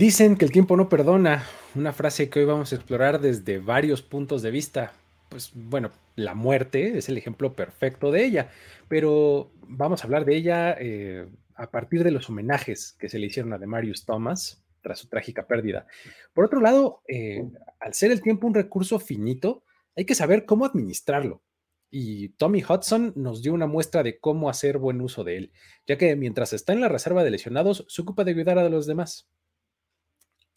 Dicen que el tiempo no perdona, una frase que hoy vamos a explorar desde varios puntos de vista. Pues bueno, la muerte es el ejemplo perfecto de ella, pero vamos a hablar de ella eh, a partir de los homenajes que se le hicieron a Demarius Thomas tras su trágica pérdida. Por otro lado, eh, al ser el tiempo un recurso finito, hay que saber cómo administrarlo. Y Tommy Hudson nos dio una muestra de cómo hacer buen uso de él, ya que mientras está en la reserva de lesionados, se ocupa de ayudar a los demás.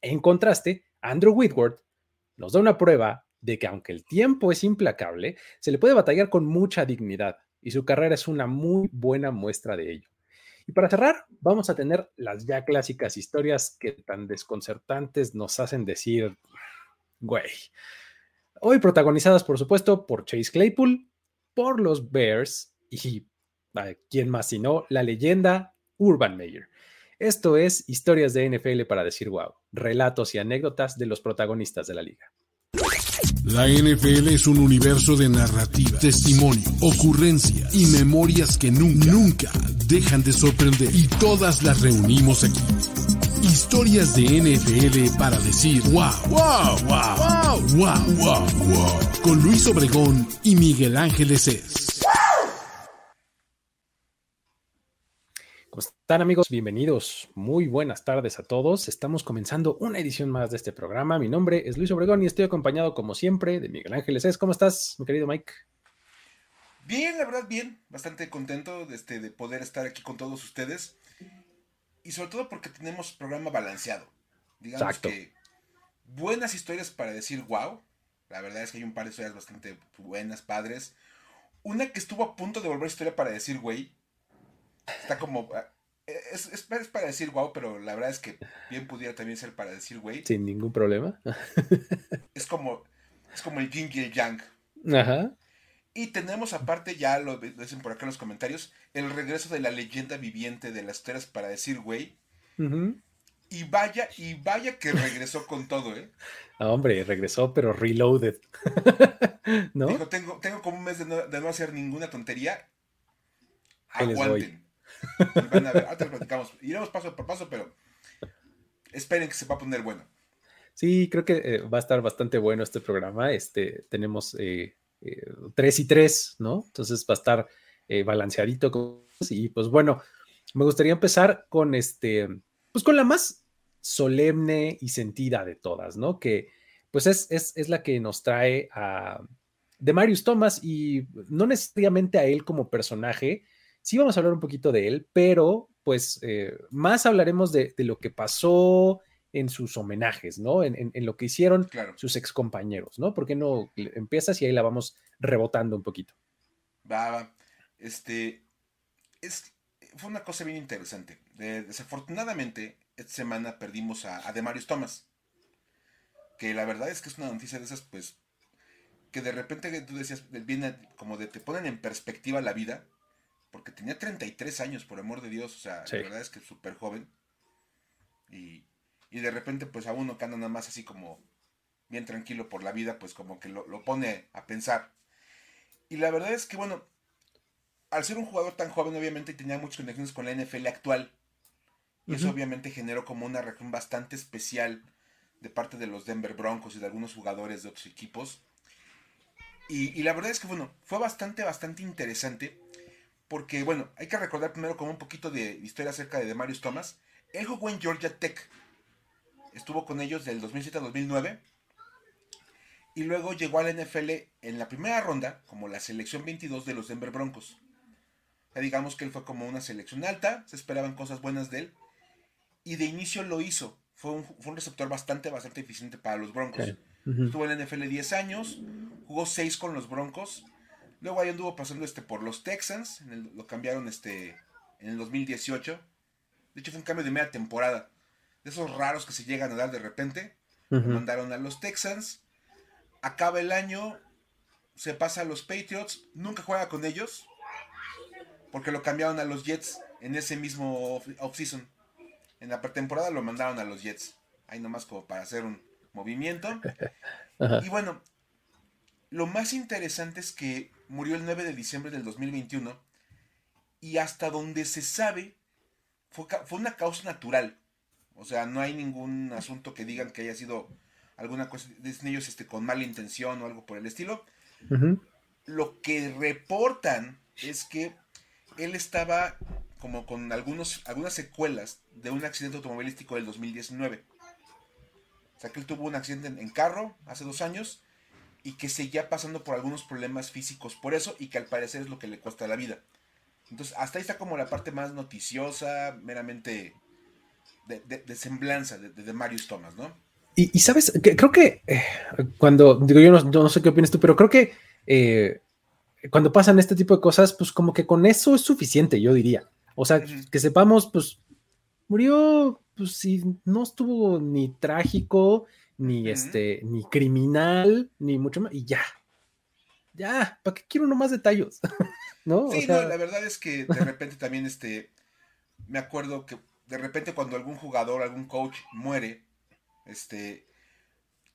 En contraste, Andrew Whitworth nos da una prueba de que aunque el tiempo es implacable, se le puede batallar con mucha dignidad y su carrera es una muy buena muestra de ello. Y para cerrar, vamos a tener las ya clásicas historias que tan desconcertantes nos hacen decir, güey. Hoy protagonizadas, por supuesto, por Chase Claypool, por los Bears y, ¿quién más sino la leyenda Urban Meyer. Esto es Historias de NFL para decir wow, relatos y anécdotas de los protagonistas de la liga. La NFL es un universo de narrativa, testimonio, ocurrencia y memorias que nunca, nunca dejan de sorprender. Y todas las reunimos aquí. Historias de NFL para decir wow, wow, wow, wow, wow, wow, wow. Con Luis Obregón y Miguel Ángeles es. ¿Cómo están amigos? Bienvenidos. Muy buenas tardes a todos. Estamos comenzando una edición más de este programa. Mi nombre es Luis Obregón y estoy acompañado como siempre de Miguel Ángeles. ¿Cómo estás, mi querido Mike? Bien, la verdad, bien. Bastante contento de, este, de poder estar aquí con todos ustedes. Y sobre todo porque tenemos programa balanceado. Digamos que buenas historias para decir wow. La verdad es que hay un par de historias bastante buenas, padres. Una que estuvo a punto de volver historia para decir güey Está como. Ah, es, es, para decir wow, pero la verdad es que bien pudiera también ser para decir güey. Sin ningún problema. es como. Es como el yin y el yang. Ajá. Y tenemos aparte, ya lo dicen por acá en los comentarios, el regreso de la leyenda viviente de las historias para decir güey. Y vaya, y vaya que regresó con todo, ¿eh? Ah, hombre, regresó, pero reloaded. ¿No? Dijo, tengo, tengo como un mes de no, de no hacer ninguna tontería. Aguanten. Van a platicamos. Iremos paso por paso, pero esperen que se va a poner bueno. Sí, creo que eh, va a estar bastante bueno este programa. Este, tenemos eh, eh, tres y tres, ¿no? Entonces va a estar balanceadito. Y pues bueno, me gustaría empezar con este, pues con la más solemne y sentida de todas, ¿no? Que pues es, es, es la que nos trae a de Marius Thomas y no necesariamente a él como personaje, Sí vamos a hablar un poquito de él, pero pues eh, más hablaremos de, lo que pasó en sus homenajes, ¿no? En, lo que hicieron sus ex compañeros, ¿no? ¿Por qué no empiezas y ahí la vamos rebotando un poquito? Va, va. Este, es, fue una cosa bien interesante. desafortunadamente, esta semana perdimos a, a Demarius Thomas. Que la verdad es que es una noticia de esas, pues, que de repente tú decías, viene como de te ponen en perspectiva la vida porque tenía 33 años, por amor de Dios, o sea, la verdad es que es súper joven. Y, de repente, pues a uno que anda nada más así como bien tranquilo por la vida, pues como que lo, pone a pensar. Y la verdad es que, bueno, al ser un jugador tan joven, obviamente tenía muchas conexiones con la NFL actual. Y eso obviamente generó como una reacción bastante especial de parte de los Denver Broncos y de algunos jugadores de otros equipos. Y, y la verdad es que, bueno, fue bastante, bastante interesante porque, bueno, hay que recordar primero como un poquito de historia acerca de Demarius Thomas. Él jugó en Georgia Tech. Estuvo con ellos del 2007 a 2009. Y luego llegó a la NFL en la primera ronda como la selección 22 de los Denver Broncos. Ya digamos que él fue como una selección alta, se esperaban cosas buenas de él. Y de inicio lo hizo. Fue un, receptor bastante, bastante eficiente para los Broncos. Estuvo en la NFL 10 años, jugó 6 con los Broncos Luego ahí anduvo pasando este por los Texans, lo cambiaron este en el 2018. De hecho fue un cambio de media temporada. De esos raros que se llegan a dar de repente. Lo mandaron a los Texans. Acaba el año, se pasa a los Patriots, nunca juega con ellos. Porque lo cambiaron a los Jets en ese mismo offseason. En la pretemporada lo mandaron a los Jets. Ahí nomás como para hacer un movimiento. Y bueno, lo más interesante es que murió el 9 de diciembre del 2021 y hasta donde se sabe fue, fue una causa natural. O sea, no hay ningún asunto que digan que haya sido alguna cosa, dicen ellos este, con mala intención o algo por el estilo. Lo que reportan es que él estaba como con algunos, algunas secuelas de un accidente automovilístico del 2019. O sea, que él tuvo un accidente en, carro hace dos años y que seguía pasando por algunos problemas físicos por eso y que al parecer es lo que le cuesta la vida. Entonces, hasta ahí está como la parte más noticiosa, meramente de, semblanza de, de, Marius Thomas, ¿no? Y, sabes, creo que eh, cuando, digo, yo no, sé qué opinas tú, pero creo que eh, cuando pasan este tipo de cosas, pues como que con eso es suficiente, yo diría. O sea, que sepamos, pues murió, pues si no estuvo ni trágico, ni este, ni criminal, ni mucho más, y ya. Ya, ¿para qué quiero uno más detalles? ¿No? Sí, no, la verdad es que de repente también, este, me acuerdo que de repente cuando algún jugador, algún coach muere, este,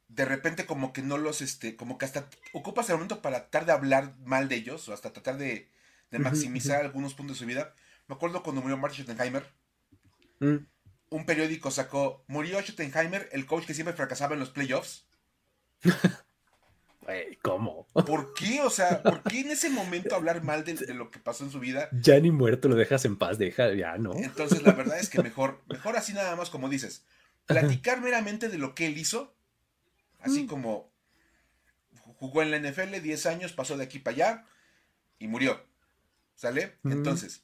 de repente como que no los, este, como que hasta ocupas el momento para tratar de hablar mal de ellos, o hasta tratar de, maximizar algunos puntos de su vida. Me acuerdo cuando murió Martin Schottenheimer, mm. Un periódico sacó, murió Schottenheimer, el coach que siempre fracasaba en los playoffs. ¿Cómo? ¿Por qué? O sea, ¿por qué en ese momento hablar mal de, lo que pasó en su vida? Ya ni muerto lo dejas en paz, deja, ya, ¿no? Entonces, la verdad es que mejor, mejor así nada más como dices, platicar meramente de lo que él hizo, así mm. como jugó en la NFL 10 años, pasó de aquí para allá y murió. ¿Sale? Mm. Entonces,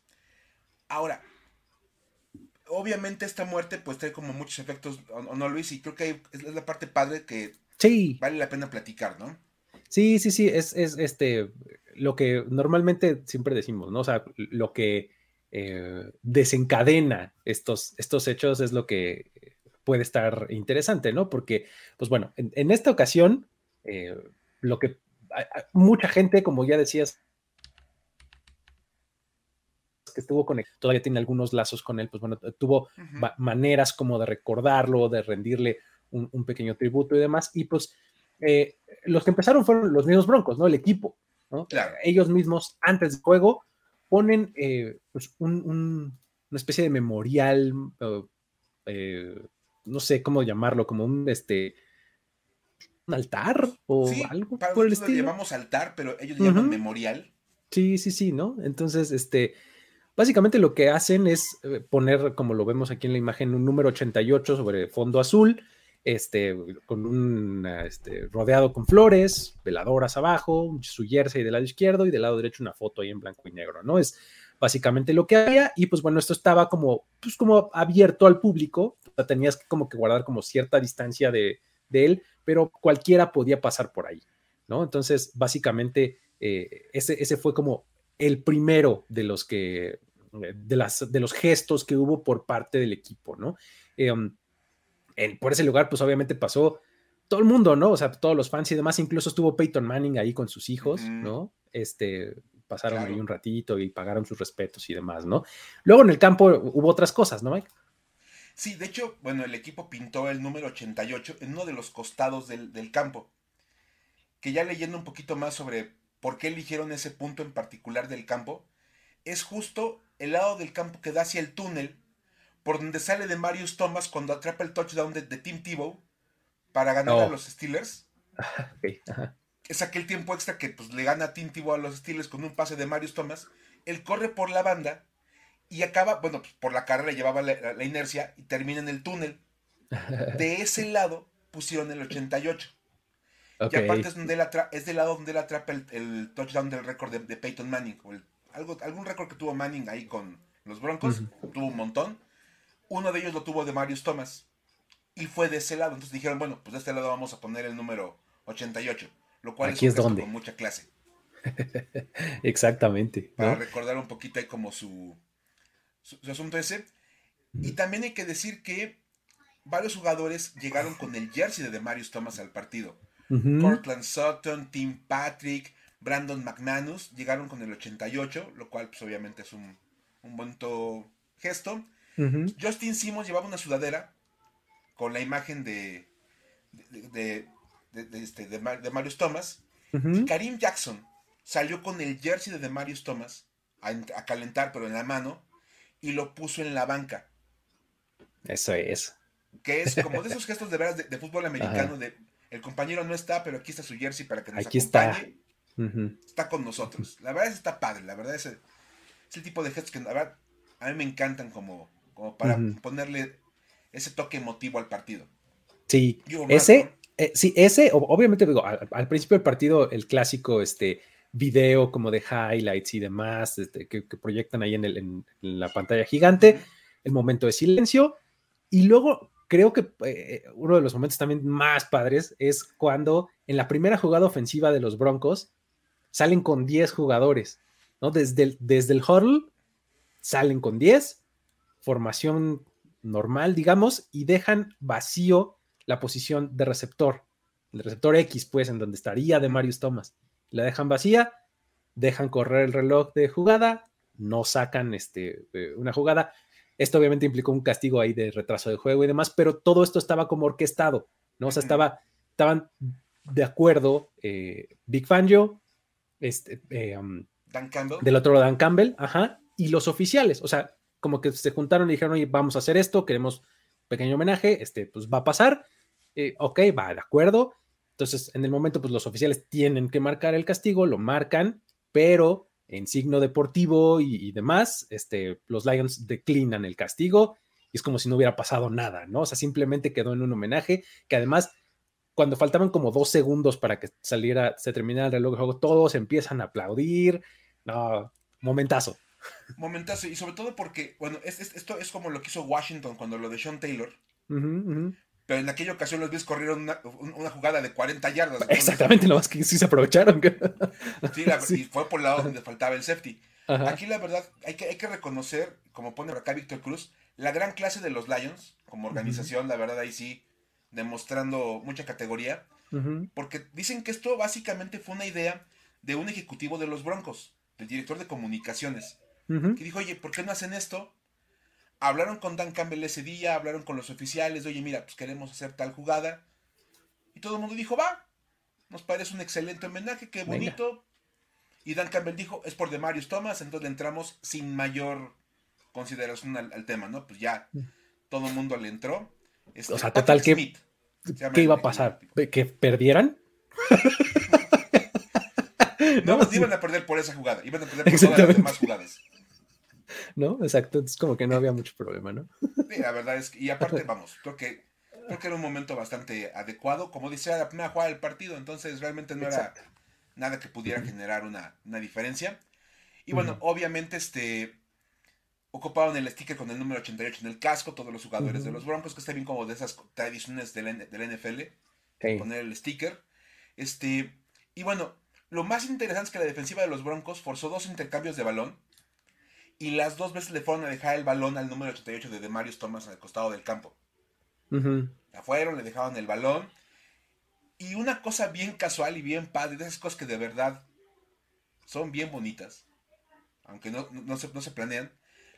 ahora, obviamente esta muerte pues trae como muchos efectos, o, no Luis, y creo que es la parte padre que sí. vale la pena platicar, ¿no? Sí, sí, sí, es, este, lo que normalmente siempre decimos, ¿no? O sea, lo que eh, desencadena estos, estos hechos es lo que puede estar interesante, ¿no? Porque, pues bueno, en, esta ocasión, eh, lo que mucha gente, como ya decías, que estuvo conectado, todavía tiene algunos lazos con él, pues bueno, tuvo maneras como de recordarlo, de rendirle un, un, pequeño tributo y demás, y pues eh, los que empezaron fueron los mismos Broncos, ¿no? El equipo, ¿no? Ellos mismos, antes del juego, ponen eh, pues una especie de memorial, eh, no sé cómo llamarlo, como un, este, un altar o algo por el estilo. Lo llamamos altar, pero ellos le llaman memorial. Sí, sí, sí, ¿no? Entonces, este, básicamente lo que hacen es poner, como lo vemos aquí en la imagen, un número 88 sobre fondo azul este, con un este, rodeado con flores, veladoras abajo, su jersey del lado izquierdo y del lado derecho una foto ahí en blanco y negro, ¿no? Es básicamente lo que había y pues bueno, esto estaba como, pues como abierto al público, tenías que como que guardar como cierta distancia de, él, pero cualquiera podía pasar por ahí, ¿no? Entonces, básicamente, eh, ese, ese fue como el primero de los que, de, las, de los gestos que hubo por parte del equipo, ¿no? Eh, um, por ese lugar, pues obviamente pasó todo el mundo, ¿no? O sea, todos los fans y demás, incluso estuvo Peyton Manning ahí con sus hijos, ¿no? Este, pasaron ahí un ratito y pagaron sus respetos y demás, ¿no? Luego en el campo hubo otras cosas, ¿no, Mike? Sí, de hecho, bueno, el equipo pintó el número 88 en uno de los costados del, del campo. Que ya leyendo un poquito más sobre por qué eligieron ese punto en particular del campo, es justo el lado del campo que da hacia el túnel por donde sale de Marius Thomas cuando atrapa el touchdown de, Tim Tebow para ganar a los Steelers. Es aquel tiempo extra que pues, le gana a Tim Tebow a los Steelers con un pase de Marius Thomas. Él corre por la banda y acaba, bueno, pues, por la carrera llevaba la, inercia y termina en el túnel. De ese lado pusieron el 88. Y aparte es, donde es del lado donde él atrapa el, touchdown del récord de, Peyton Manning. algo, algún récord que tuvo Manning ahí con los Broncos. Tuvo un montón. Uno de ellos lo tuvo de Marius Thomas. Y fue de ese lado. Entonces dijeron, bueno, pues de este lado vamos a poner el número 88. Lo cual Aquí es, donde. con mucha clase. Exactamente. Para recordar un poquito ahí como su, su, asunto ese. Y también hay que decir que varios jugadores llegaron con el jersey de Marius Thomas al partido. Cortland Sutton, Tim Patrick, Brandon McManus llegaron con el 88, lo cual pues obviamente es un, un buen gesto. Justin Simmons llevaba una sudadera con la imagen de, de, de, este, de, Marius Thomas. y Karim Jackson salió con el jersey de Marius Thomas a, calentar, pero en la mano, y lo puso en la banca. Eso es. que es como de esos gestos de veras de, fútbol americano, de el compañero no está, pero aquí está su jersey para que nos aquí acompañe. Está. está con nosotros. La verdad es que está padre, la verdad es el, es el tipo de gestos que a mí me encantan como, como para ponerle ese toque emotivo al partido. Sí, ese, eh, sí, ese, obviamente digo, al, principio del partido, el clásico, este, video como de highlights y demás, este, que, proyectan ahí en, el, en, la pantalla gigante, el momento de silencio, y luego creo que eh, uno de los momentos también más padres es cuando en la primera jugada ofensiva de los Broncos salen con 10 jugadores, ¿no? Desde el, desde el huddle salen con 10, formación normal, digamos, y dejan vacío la posición de receptor, el receptor X, pues, en donde estaría de Marius Thomas. La dejan vacía, dejan correr el reloj de jugada, no sacan este, eh, una jugada. Esto obviamente implicó un castigo ahí de retraso de juego y demás, pero todo esto estaba como orquestado, ¿no? O sea, estaba, estaban de acuerdo eh, Big Fangio, este, eh, um, Dan Campbell. Del otro lado Dan Campbell, ajá, y los oficiales, o sea, como que se juntaron y dijeron, oye, vamos a hacer esto, queremos pequeño homenaje, este, pues va a pasar, eh, ok, va, de acuerdo. Entonces, en el momento, pues los oficiales tienen que marcar el castigo, lo marcan, pero en signo deportivo y, demás, este, los Lions declinan el castigo y es como si no hubiera pasado nada, ¿no? O sea, simplemente quedó en un homenaje que además, cuando faltaban como dos segundos para que saliera, se terminara el reloj de juego, todos empiezan a aplaudir, no, momentazo. Momentazo, y sobre todo porque, bueno, esto es como lo que hizo Washington cuando lo de Sean Taylor. Pero en aquella ocasión los Bills corrieron una, jugada de 40 yardas. Exactamente, lo más que sí se aprovecharon. sí, y fue por el lado donde faltaba el safety. Aquí la verdad, hay que, hay que reconocer, como pone acá Víctor Cruz, la gran clase de los Lions como organización, la verdad ahí sí, demostrando mucha categoría. Porque dicen que esto básicamente fue una idea de un ejecutivo de los Broncos, del director de comunicaciones que dijo, oye, ¿por qué no hacen esto? Hablaron con Dan Campbell ese día, hablaron con los oficiales, oye, mira, pues queremos hacer tal jugada. Y todo el mundo dijo, va, nos parece un excelente homenaje, qué bonito. Y Dan Campbell dijo, es por Demarius Thomas, entonces le entramos sin mayor consideración al, tema, ¿no? Pues ya todo el mundo le entró. Este, o sea, total, ¿qué, ¿qué iba a pasar? ¿Que perdieran? no, iban a perder por esa jugada, iban a perder por todas las demás jugadas. ¿No? Exacto, es como que no había mucho problema, ¿no? Sí, la verdad es que, y aparte, vamos, creo que, creo que era un momento bastante adecuado, como dice, era la primera jugada del partido, entonces realmente no era nada que pudiera generar una, diferencia. Y bueno, obviamente, este, ocuparon el sticker con el número 88 en el casco, todos los jugadores de los Broncos, que está bien como de esas tradiciones del, del NFL, poner el sticker. Este, y bueno, lo más interesante es que la defensiva de los Broncos forzó dos intercambios de balón y las dos veces le fueron a dejar el balón al número 88 de Demarius Thomas al costado del campo. La fueron, le dejaron el balón. Y una cosa bien casual y bien padre, de esas cosas que de verdad son bien bonitas, aunque no, se, no se planean.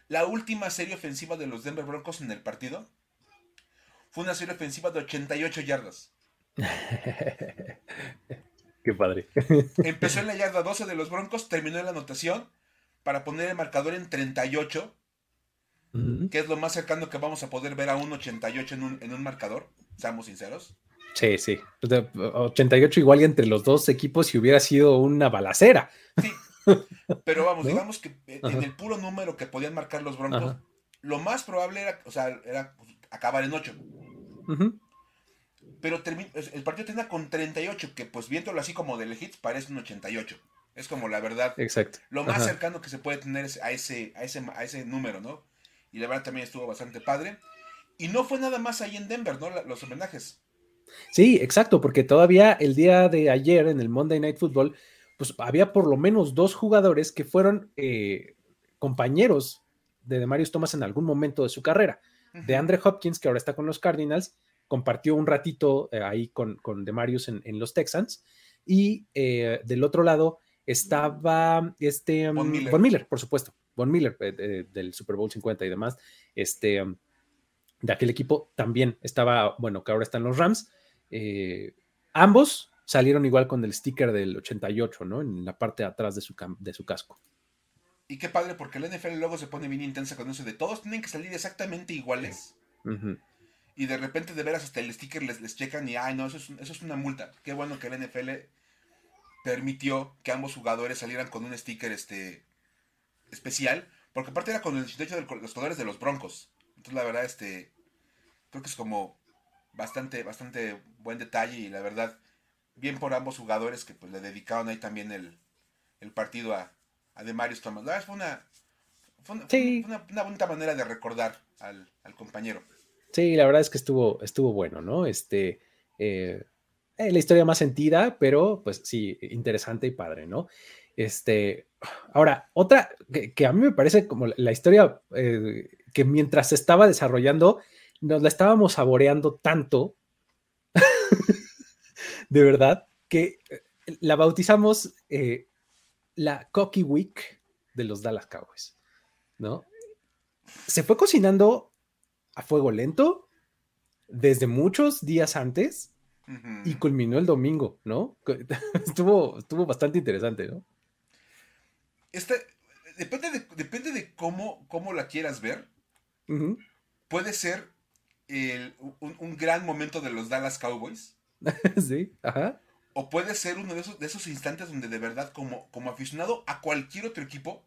La última serie ofensiva de los Denver Broncos en el partido fue una serie ofensiva de 88 yardas. Qué padre. Empezó en la yarda 12 de los Broncos, terminó en la anotación para poner el marcador en 38, que es lo más cercano que vamos a poder ver a un 88 en un, en un marcador, seamos sinceros. Sí, sí. 88 igual entre los dos equipos si hubiera sido una balacera. Sí. Pero vamos, digamos que en el puro número que podían marcar los Broncos, lo más probable era, o sea, era acabar en 8. Pero el partido termina con 38, que pues viéndolo así como de hits parece un 88. Es como la verdad. Exacto. Lo más cercano que se puede tener a ese, a ese, a ese número, ¿no? Y la verdad también estuvo bastante padre. Y no fue nada más ahí en Denver, ¿no? Los homenajes. Sí, exacto, porque todavía el día de ayer en el Monday Night Football, pues había por lo menos dos jugadores que fueron eh, compañeros de Demarius Thomas en algún momento de su carrera. De Andre Hopkins, que ahora está con los Cardinals, compartió un ratito eh, ahí con, con Demarius en, en los Texans. Y eh, del otro lado, estaba este um, Von, Miller. por supuesto, Von Miller eh, del Super Bowl 50 y demás, este, um, de aquel equipo también estaba, bueno, que ahora están los Rams. Eh, ambos salieron igual con el sticker del 88, ¿no? En la parte de atrás de su, de su casco. Y qué padre, porque el NFL luego se pone bien intensa con eso de todos tienen que salir exactamente iguales. y de repente de veras hasta el sticker les, les checan y, ay, no, eso es, eso es una multa. Qué bueno que el NFL permitió que ambos jugadores salieran con un sticker este, especial, porque aparte era con el de hecho de los colores de los Broncos. Entonces, la verdad, este, creo que es como bastante, bastante buen detalle y la verdad, bien por ambos jugadores que pues le dedicaron ahí también el, el partido a, a Demarius Thomas. La verdad, fue una, fue una, bonita manera de recordar al, al compañero. Sí, la verdad es que estuvo, estuvo bueno, ¿no? Este, eh, eh, la historia más sentida, pero pues sí, interesante y padre, ¿no? Este, ahora, otra que, a mí me parece como la historia eh, que mientras se estaba desarrollando, nos la estábamos saboreando tanto, de verdad, que la bautizamos la Cocky Week de los Dallas Cowboys, ¿no? Se fue cocinando a fuego lento desde muchos días antes y culminó el domingo, ¿no? estuvo, estuvo bastante interesante, ¿no? Este, depende de, depende de cómo, cómo la quieras ver. Puede ser un, gran momento de los Dallas Cowboys. sí, ajá. O puede ser uno de esos, de esos instantes donde de verdad, como, como aficionado a cualquier otro equipo,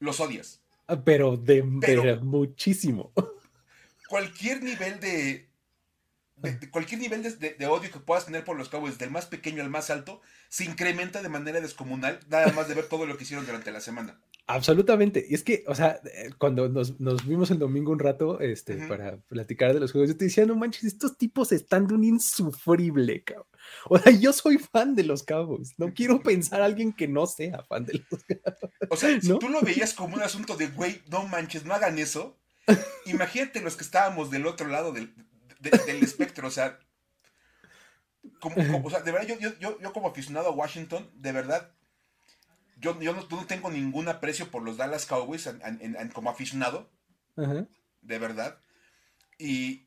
los odias. Ah, pero de, pero, muchísimo cualquier nivel de, cualquier nivel de, odio que puedas tener por los Cowboys, del más pequeño al más alto, se incrementa de manera descomunal, nada más de ver todo lo que hicieron durante la semana. Absolutamente. Y es que, o sea, cuando nos, vimos el domingo un rato este, para platicar de los juegos, yo te decía, no manches, estos tipos están de un insufrible, cabrón. O sea, yo soy fan de los Cowboys. No quiero pensar a alguien que no sea fan de los Cowboys. O sea, si tú lo veías como un asunto de, güey, no manches, no hagan eso, Imagínate los que estábamos del otro lado del, espectro, o sea, como, de verdad, yo, como aficionado a Washington, de verdad, yo, yo no, tengo ningún aprecio por los Dallas Cowboys como aficionado, de verdad, y,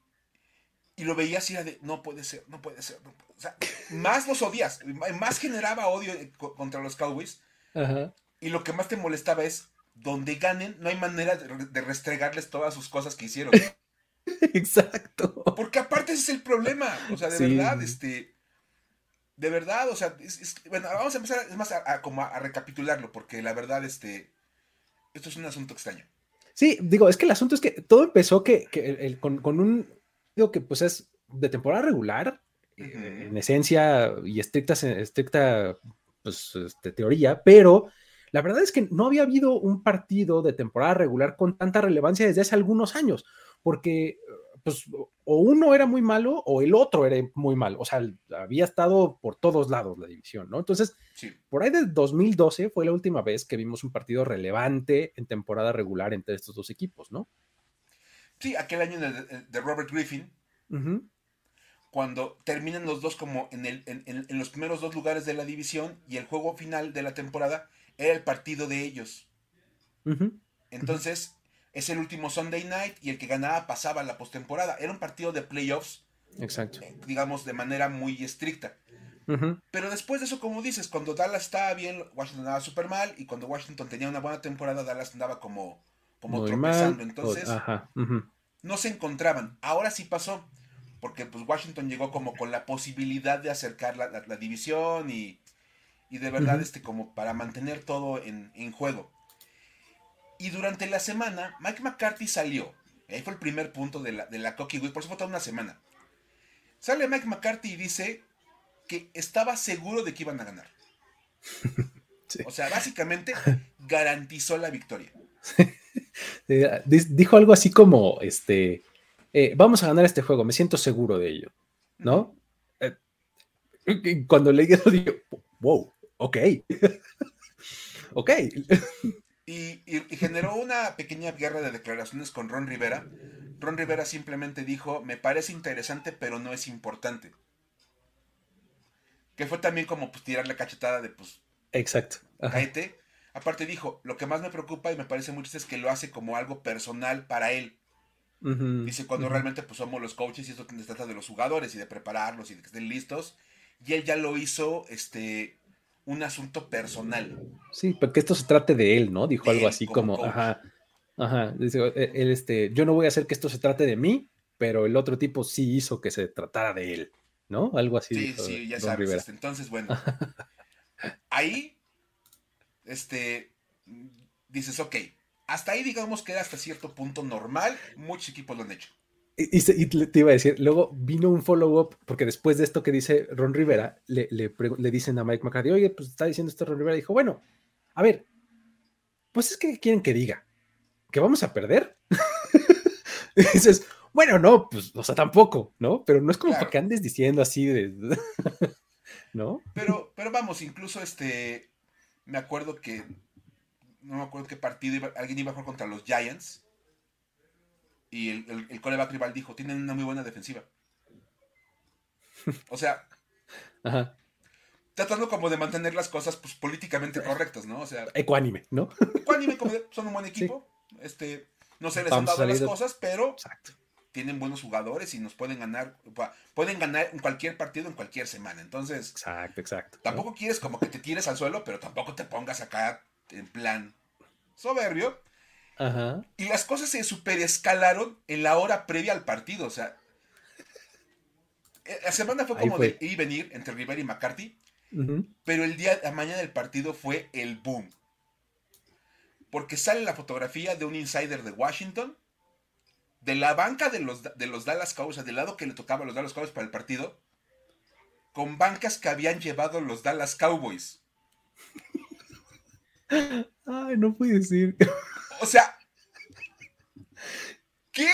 lo veía así, era de, no puede ser, no puede ser, o sea, más los odias, más generaba odio contra los Cowboys, y lo que más te molestaba es, donde ganen, no hay manera de, restregarles todas sus cosas que hicieron. Exacto. Porque aparte ese es el problema. O sea, de verdad, este. De verdad, o sea, bueno, vamos a empezar es más a, como a, recapitularlo, porque la verdad, este. Esto es un asunto extraño. Sí, digo, es que el asunto es que todo empezó que, con, un. Digo que pues es de temporada regular, eh, en esencia y estricta, estricta pues, este, teoría, pero la verdad es que no había habido un partido de temporada regular con tanta relevancia desde hace algunos años, porque pues o uno era muy malo o el otro era muy malo, o sea, había estado por todos lados la división, ¿no? Entonces, por ahí de 2012 fue la última vez que vimos un partido relevante en temporada regular entre estos dos equipos, ¿no? Sí, aquel año de, Robert Griffin, cuando terminan los dos como en, el, en los primeros dos lugares de la división y el juego final de la temporada era el partido de ellos. Entonces, es el último Sunday night y el que ganaba pasaba a la postemporada. Era un partido de playoffs. Exacto. Eh, digamos, de manera muy estricta. Pero después de eso, como dices, cuando Dallas estaba bien, Washington andaba súper mal. Y cuando Washington tenía una buena temporada, Dallas andaba como, como tropezando. Entonces, no se encontraban. Ahora sí pasó. Porque pues Washington llegó como con la posibilidad de acercar la división y y de verdad, este, como para mantener todo en, juego. Y durante la semana, Mike McCarthy salió. Ahí fue el primer punto de la, de la Cocky Week, por eso fue toda una semana. Sale Mike McCarthy y dice que estaba seguro de que iban a ganar. O sea, básicamente garantizó la victoria. Dijo algo así como, este, eh, vamos a ganar este juego, me siento seguro de ello, ¿no? Eh, cuando leí eso dije, wow, ok. ok. Y, generó una pequeña guerra de declaraciones con Ron Rivera. Ron Rivera simplemente dijo, me parece interesante, pero no es importante. Que fue también como pues, tirar la cachetada de pues... Exacto. Aparte dijo, lo que más me preocupa y me parece mucho es que lo hace como algo personal para él. Dice, cuando realmente pues somos los coaches y esto se trata de los jugadores y de prepararlos y de que estén listos. Y él ya lo hizo, este, un asunto personal. Sí, porque esto se trate de él, ¿no? Dijo algo así como, ajá, ajá, dice, eh, él, este, yo no voy a hacer que esto se trate de mí, pero el otro tipo sí hizo que se tratara de él, ¿no? Algo así. Sí, sí, ya sabes. Este, entonces, bueno, ahí, este, dices, ok, hasta ahí digamos que era hasta cierto punto normal, muchos equipos lo han hecho. Y, te iba a decir, luego vino un follow-up, porque después de esto que dice Ron Rivera, le, le, dicen a Mike McCarthy, oye, pues está diciendo esto Ron Rivera, dijo, bueno, a ver, pues es que quieren que diga, que vamos a perder. y dices, bueno, no, pues, o sea, tampoco, ¿no? Pero no es como que andes diciendo así de, ¿no? Pero, pero vamos, incluso este, me acuerdo que, no me acuerdo qué partido, alguien iba a jugar contra los Giants y el, el, el coreback rival dijo, tienen una muy buena defensiva. O sea, tratando como de mantener las cosas pues, políticamente correctas, ¿no? O sea, ecuánime, ¿no? Ecuánime, como son un buen equipo. Este, no se les han dado las cosas, pero tienen buenos jugadores y nos pueden ganar, pueden ganar en cualquier partido en cualquier semana. Entonces, exacto, exacto. Tampoco quieres como que te tires al suelo, pero tampoco te pongas acá en plan soberbio. Y las cosas se superescalaron en la hora previa al partido. O sea, eh, la semana fue como de ir y venir entre Rivera y McCarthy. Pero el día de mañana del partido fue el boom. Porque sale la fotografía de un insider de Washington, de la banca de los, de los Dallas Cowboys, del lado que le tocaba a los Dallas Cowboys para el partido, con bancas que habían llevado los Dallas Cowboys. Ay, no puede decir. O sea, ¿qué?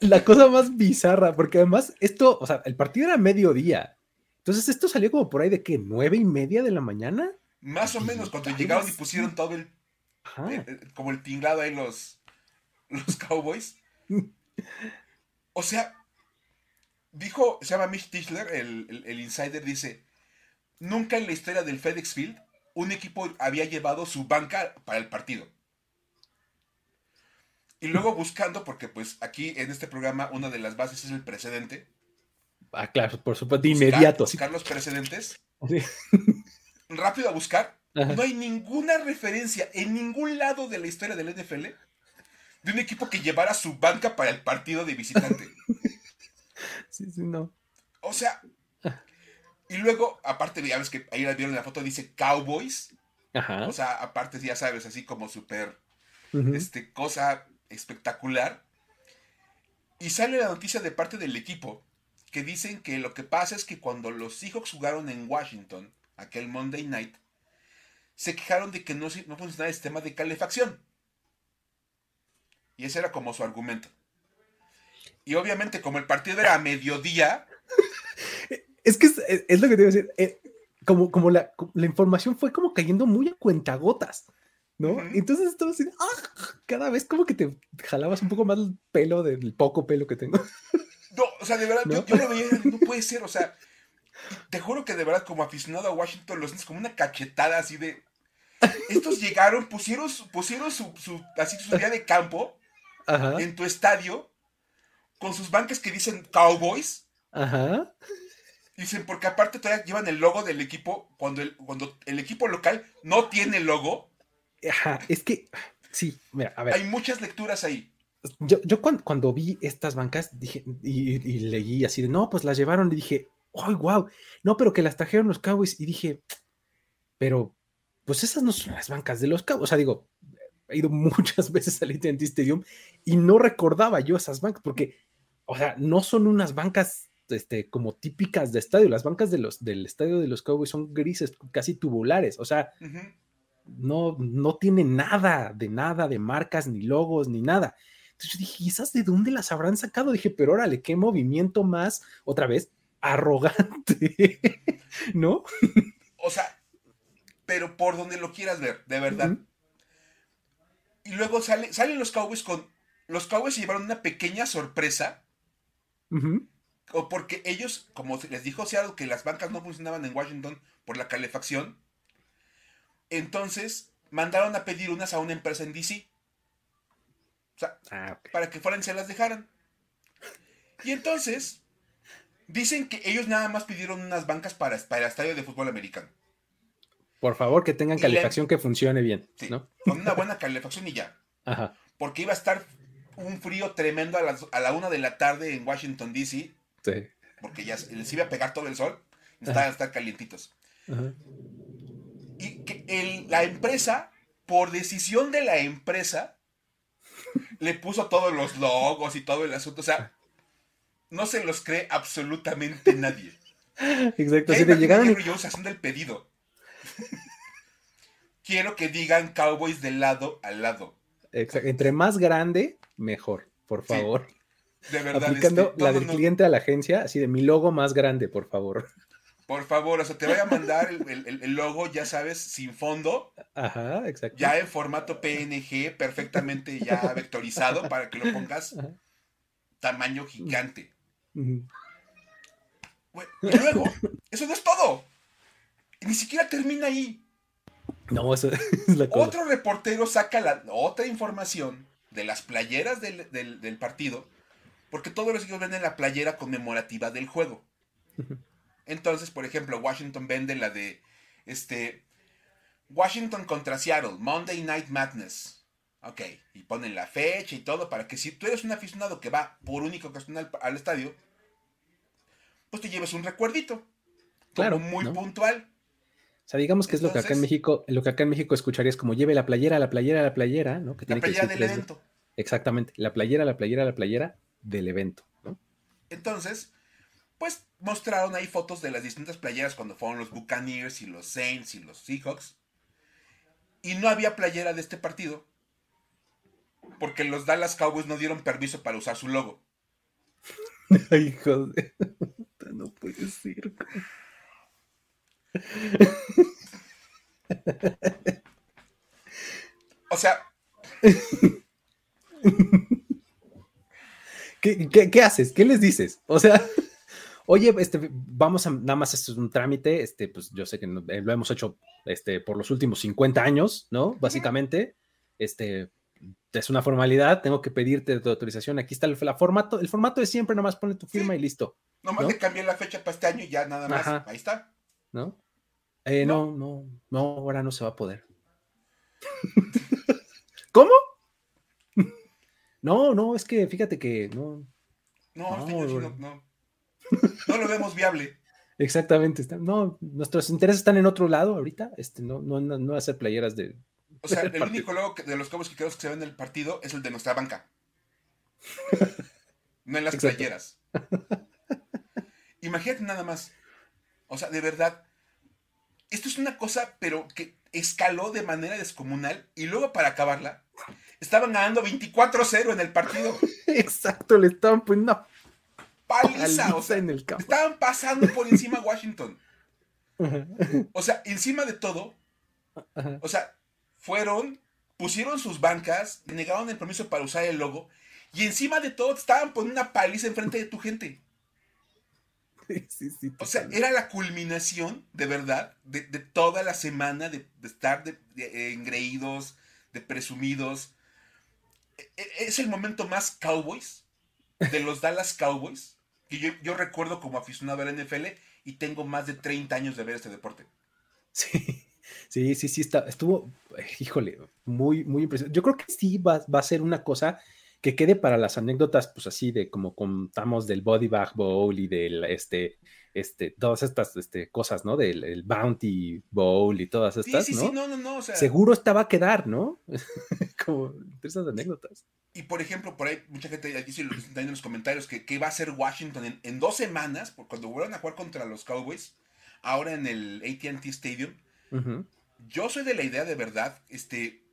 La cosa más bizarra, porque además esto, o sea, el partido era mediodía. Entonces esto salió como por ahí de qué, nueve y media de la mañana. Más o menos, cuando llegaron y pusieron todo el, como el tinglado ahí los, los Cowboys. o sea, dijo, se llama Mitch Tischler, el, el insider, dice, nunca en la historia del FedEx Field un equipo había llevado su banca para el partido. Y luego buscando, porque pues aquí en este programa una de las bases es el precedente. Ah, claro, por supuesto, de inmediato. Buscar los precedentes. Rápido a buscar. No hay ninguna referencia en ningún lado de la historia del NFL de un equipo que llevara su banca para el partido de visitante. sí, sí, no. O sea, y luego, aparte, ya ves que ahí la vieron en la foto, dice Cowboys. Ajá. O sea, aparte, ya sabes, así como súper, este, cosa espectacular. Y sale la noticia de parte del equipo que dicen que lo que pasa es que cuando los Seahawks jugaron en Washington, aquel Monday night, se quejaron de que no, funcionaba el sistema de calefacción. Y ese era como su argumento. Y obviamente, como el partido era a mediodía. es que es, lo que te iba a decir. Eh, como, como la, la, información fue como cayendo muy a cuentagotas. ¿No? Entonces estaba así, ¡ah! cada vez como que te jalabas un poco más el pelo del poco pelo que tengo. No, o sea, de verdad, Yo, lo veía, no puede ser, o sea, te juro que de verdad, como aficionado a Washington, los sientes como una cachetada así de. Estos llegaron, pusieron, pusieron su, su, así su día de campo en tu estadio con sus banques que dicen Cowboys. Ajá. Dicen, porque aparte todavía llevan el logo del equipo cuando el, cuando el equipo local no tiene logo. Ajá, es que, sí, mira, a ver. Hay muchas lecturas ahí. Yo, yo cuando, vi estas bancas dije, y, leí así de, no, pues las llevaron y dije, ¡ay, wow! No, pero que las trajeron los Cowboys y dije, pero, pues esas no son las bancas de los Cowboys. O sea, digo, he ido muchas veces al AT&T Stadium y no recordaba yo esas bancas porque, o sea, no son unas bancas este, como típicas de estadio. Las bancas de los, del estadio de los Cowboys son grises, casi tubulares. O sea, no, no tiene nada de nada, de marcas, ni logos, ni nada. Entonces yo dije, ¿esas de dónde las habrán sacado? Dije, pero órale, qué movimiento más, otra vez, arrogante, ¿no? O sea, pero por donde lo quieras ver, de verdad. Y luego sale, salen los Cowboys con. Los Cowboys se llevaron una pequeña sorpresa. O porque ellos, como les dijo Seattle, que las bancas no funcionaban en Washington por la calefacción. Entonces, mandaron a pedir unas a una empresa en DC. O sea, ah, para que fueran y se las dejaran. Y entonces, dicen que ellos nada más pidieron unas bancas para, para el estadio de fútbol americano. Por favor, que tengan calefacción que funcione bien. ¿no? Con una buena calefacción y ya. Ajá. Porque iba a estar un frío tremendo a, las- a la una de la tarde en Washington, D.C., Sí. porque ya les iba a pegar todo el sol, estaban a estar calientitos. Ajá. El- la empresa, por decisión de la empresa, le puso todos los logos y todo el asunto. O sea, no se los cree absolutamente nadie. Exacto. De imagino llegaron y haciendo el pedido. Quiero que digan Cowboys de lado a lado. Exacto. Entre más grande, mejor, por Sí, favor. De verdad. Aplicando este, la del no. cliente a la agencia, así de mi logo más grande, por favor. Por favor, o sea, te voy a mandar el, el- el logo, ya sabes, sin fondo, Ajá, exacto. ya en formato PNG, perfectamente ya vectorizado, para que lo pongas Ajá. tamaño gigante. Y luego, eso no es todo. Ni siquiera termina ahí. No, eso es la cosa. Otro reportero saca la otra información de las playeras del, del- del partido, porque todos los equipos venden la playera conmemorativa del juego. Ujú. Entonces, por ejemplo, Washington vende la de este Washington contra Seattle, Monday Night Madness. Ok, y ponen la fecha y todo para que si tú eres un aficionado que va por única ocasión al, al estadio, pues te lleves un recuerdito. Claro, muy ¿no? puntual. O sea, digamos que es lo que acá en México, lo que acá en México escucharías como lleve la playera, la playera, la playera, ¿no? Que La tiene playera del evento. Exactamente, la playera, la playera, la playera del evento, ¿no? Entonces, pues mostraron ahí fotos de las distintas playeras cuando fueron los Buccaneers y los Saints y los Seahawks. Y no había playera de este partido. Porque los Dallas Cowboys no dieron permiso para usar su logo. Ay, hijo de... puta, No puede ser. O sea, ¿Qué, qué, qué haces? ¿Qué les dices? O sea, oye, este, vamos a, nada más esto es un trámite, este, pues yo sé que no- eh, lo hemos hecho este, por los últimos 50 años, ¿no? Básicamente, este, es una formalidad, tengo que pedirte tu autorización, aquí está el, la formato, el formato de siempre, nada más pone tu firma Sí. y listo, nomás ¿No? le cambié la fecha para este año y ya nada más. Ajá. Ahí está. ¿no? Eh, no, no, no, ahora no se va a poder. ¿Cómo? No, no, es que fíjate que no, No, No, no, no. No lo vemos viable. Exactamente, está- no, nuestros intereses están en otro lado ahorita, este, no, no, no, no hacer playeras de, O sea, el Partido. único logo de los Cowboys que creo que se ve en el partido es el de nuestra banca. No en las Exacto. playeras. Imagínate nada más. O sea, de verdad. Esto es una cosa, pero que escaló de manera descomunal. Y luego, para acabarla, estaban ganando 24-0 en el partido. exacto, le estaban poniendo una Paliza. O sea, en el campo. estaban pasando por encima Washington. O sea, encima de todo, ajá. O sea, fueron, pusieron sus bancas, negaron el permiso para usar el logo y encima de todo te estaban poniendo una paliza enfrente de tu gente. Sí, sí, O sea, era la culminación, de verdad, de, de toda la semana de, de estar de, de, eh, engreídos, de presumidos. E- e- Es el momento más Cowboys, de los Dallas Cowboys, que yo, yo recuerdo como aficionado a la NFL y tengo más de 30 años de ver este deporte. Sí, sí, sí, sí, está, estuvo, híjole, muy, muy impresionante. Yo creo que sí va, va a ser una cosa que quede para las anécdotas, pues así de como contamos del Body Bag Bowl y del, este, este, todas estas este, cosas, ¿no? Del el Bounty Bowl y todas Sí, estas, sí, ¿no? sí, no, no, no, o sea... Seguro esta va a quedar, ¿no? como esas anécdotas. Y por ejemplo, por ahí mucha gente también en los comentarios que, que va a ser Washington en, en dos semanas, por cuando vuelvan a jugar contra los Cowboys, ahora en el ATT Stadium. Yo soy de la idea de verdad, este,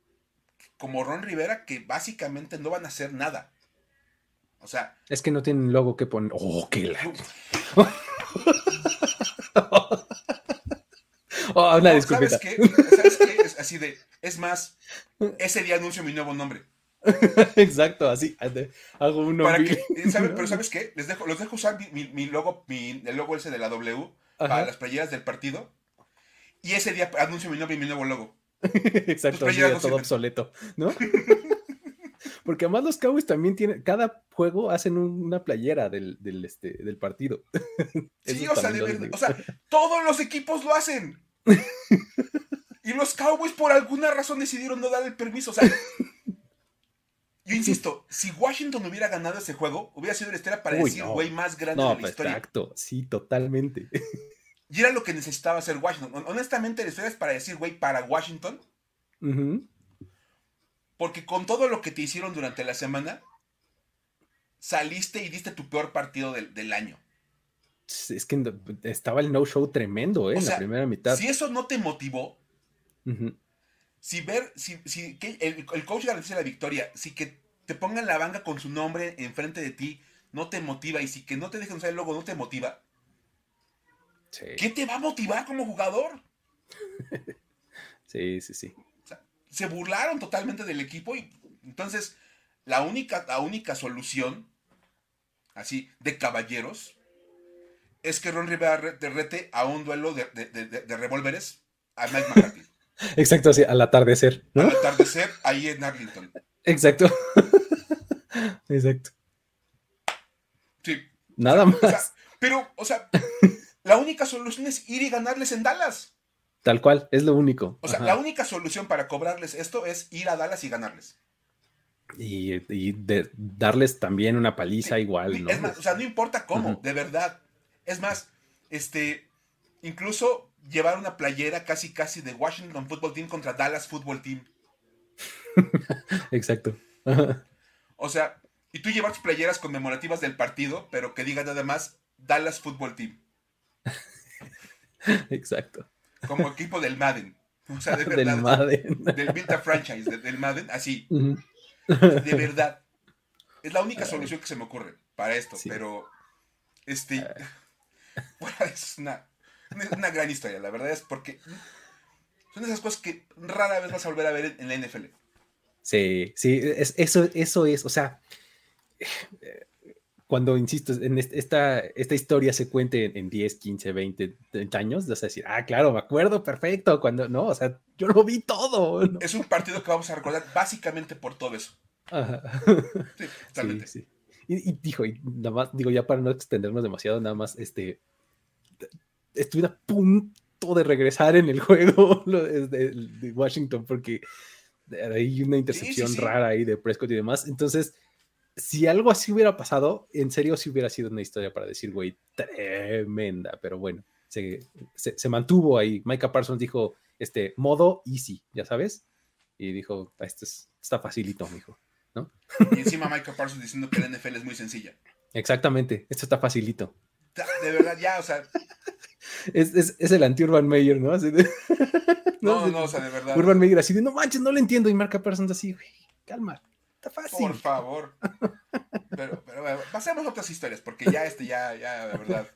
como Ron Rivera, que básicamente no van a hacer nada. O sea, Es que no tienen logo que poner. Oh, qué la. oh, una no, disculpita. ¿sabes qué? ¿Sabes qué? Es así de, es más, ese día anuncio mi nuevo nombre. Exacto, así. Hago un Para que, ¿sabe? Pero ¿sabes qué? Les dejo, los dejo usar mi, mi- mi logo, mi, el logo ese de la W para Ajá. las playeras del partido. Y ese día anuncio mi nombre y mi nuevo logo. Exacto, Tus así todo sirven. obsoleto, ¿no? Porque además los Cowboys también tienen, cada juego hacen un- una playera del, del, este, del partido. Sí, o sea, de verdad, o sea, todos los equipos lo hacen. Y los Cowboys por alguna razón decidieron no dar el permiso. O sea, Yo insisto, si Washington hubiera ganado ese juego, hubiera sido la historia para decir güey más grande de la pues, historia. Exacto, sí, totalmente. Y era lo que necesitaba hacer Washington. Honestamente, la historia es para decir, güey, para Washington. Porque con todo lo que te hicieron durante la semana, saliste y diste tu peor partido del, año. Es que estaba el no-show tremendo, ¿eh? en la primera mitad. Si eso no te motivó, si ver, si, el, coach garantiza la victoria, si que te pongan la banca con su nombre enfrente de ti no te motiva y si que no te dejen usar el logo no te motiva, ¿Qué te va a motivar como jugador? sí, sí, sí. se burlaron totalmente del equipo y entonces la única, la única solución, así, de caballeros, es que Ron Rivera derrete a un duelo de, de, revólveres a Mike McCarthy. Exacto, así, al atardecer. Al atardecer, ahí en Arlington. Exacto. Exacto. Sí. Nada más. pero, o sea, la única solución es ir y ganarles en Dallas. Tal cual, es lo único. O sea, la única solución para cobrarles esto es ir a Dallas y ganarles. Y, darles también una paliza igual, ¿no? Es más, o sea, no importa cómo, de verdad. Es más, este, incluso llevar una playera casi casi de Washington Football Team contra Dallas Football Team. Exacto. o sea, y tú llevar tus playeras conmemorativas del partido, pero que digan nada más Dallas Football Team. Exacto. Como equipo del Madden. O sea, de verdad. Del Madden. Del Vita Franchise, del Madden, así. De verdad. Es la única solución que se me ocurre para esto, pero. Este. Bueno, es una, una gran historia, la verdad es porque. Son esas cosas que rara vez vas a volver a ver en la NFL. Sí, sí, eso, eso es, o sea, cuando, insisto, en esta, esta historia se cuente en, 10, 15, 20, 30 años, vas a decir, ah, claro, me acuerdo, perfecto, cuando, no, o sea, yo lo vi todo. Es un partido que vamos a recordar básicamente por todo eso. Sí, totalmente. Sí, Y, dijo, y nada más, digo, ya para no extendernos demasiado, nada más, este, estuve a punto de regresar en el juego de, Washington, porque hay una intercepción rara ahí de Prescott y demás, entonces si algo así hubiera pasado, en serio sí hubiera sido una historia para decir, güey, tremenda, pero bueno, se, mantuvo ahí. Micah Parsons dijo, este, modo easy, ya sabes, y dijo, ah, esto está facilito, mijo, ¿no? Y encima Micah Parsons diciendo que la NFL es muy sencilla. Exactamente, esto está facilito. De verdad, ya, o sea. Es, el anti-Urban Meyer, ¿no? no, no, o sea, de verdad. Urban Meyer así de, no manches, no lo entiendo, y Micah Parsons así, güey, calma Está fácil. Por favor. Pero, pero bueno, pasemos a otras historias, porque ya este, ya, ya, de verdad.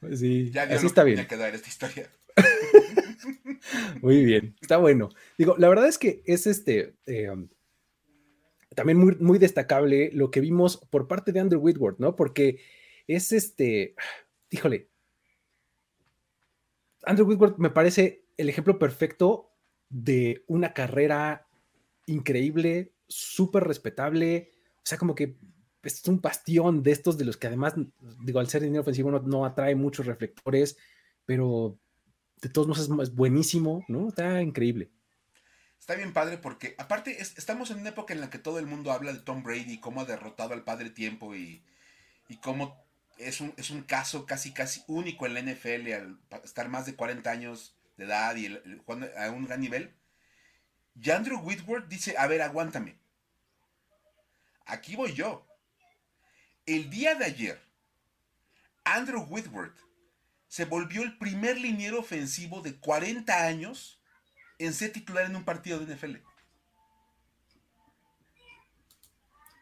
Pues sí, ya así está bien. que dar esta historia. Muy bien, está bueno. Digo, la verdad es que es este. Eh, también muy, muy destacable lo que vimos por parte de Andrew Whitworth, ¿no? Porque es este. Híjole. Andrew Whitworth me parece el ejemplo perfecto de una carrera increíble, súper respetable, o sea, como que es un bastión de estos de los que además, digo, al ser dinero ofensivo no, atrae muchos reflectores, pero de todos modos es, buenísimo, ¿no? Está increíble. Está bien padre porque aparte estamos en una época en la que todo el mundo habla de Tom Brady, cómo ha derrotado al padre tiempo y, y cómo es un, es un caso casi casi único en la NFL al estar más de 40 años de edad y a un gran nivel. Y Andrew Whitworth dice, a ver, aguántame. Aquí voy yo. El día de ayer, Andrew Whitworth se volvió el primer liniero ofensivo de 40 años en ser titular en un partido de NFL.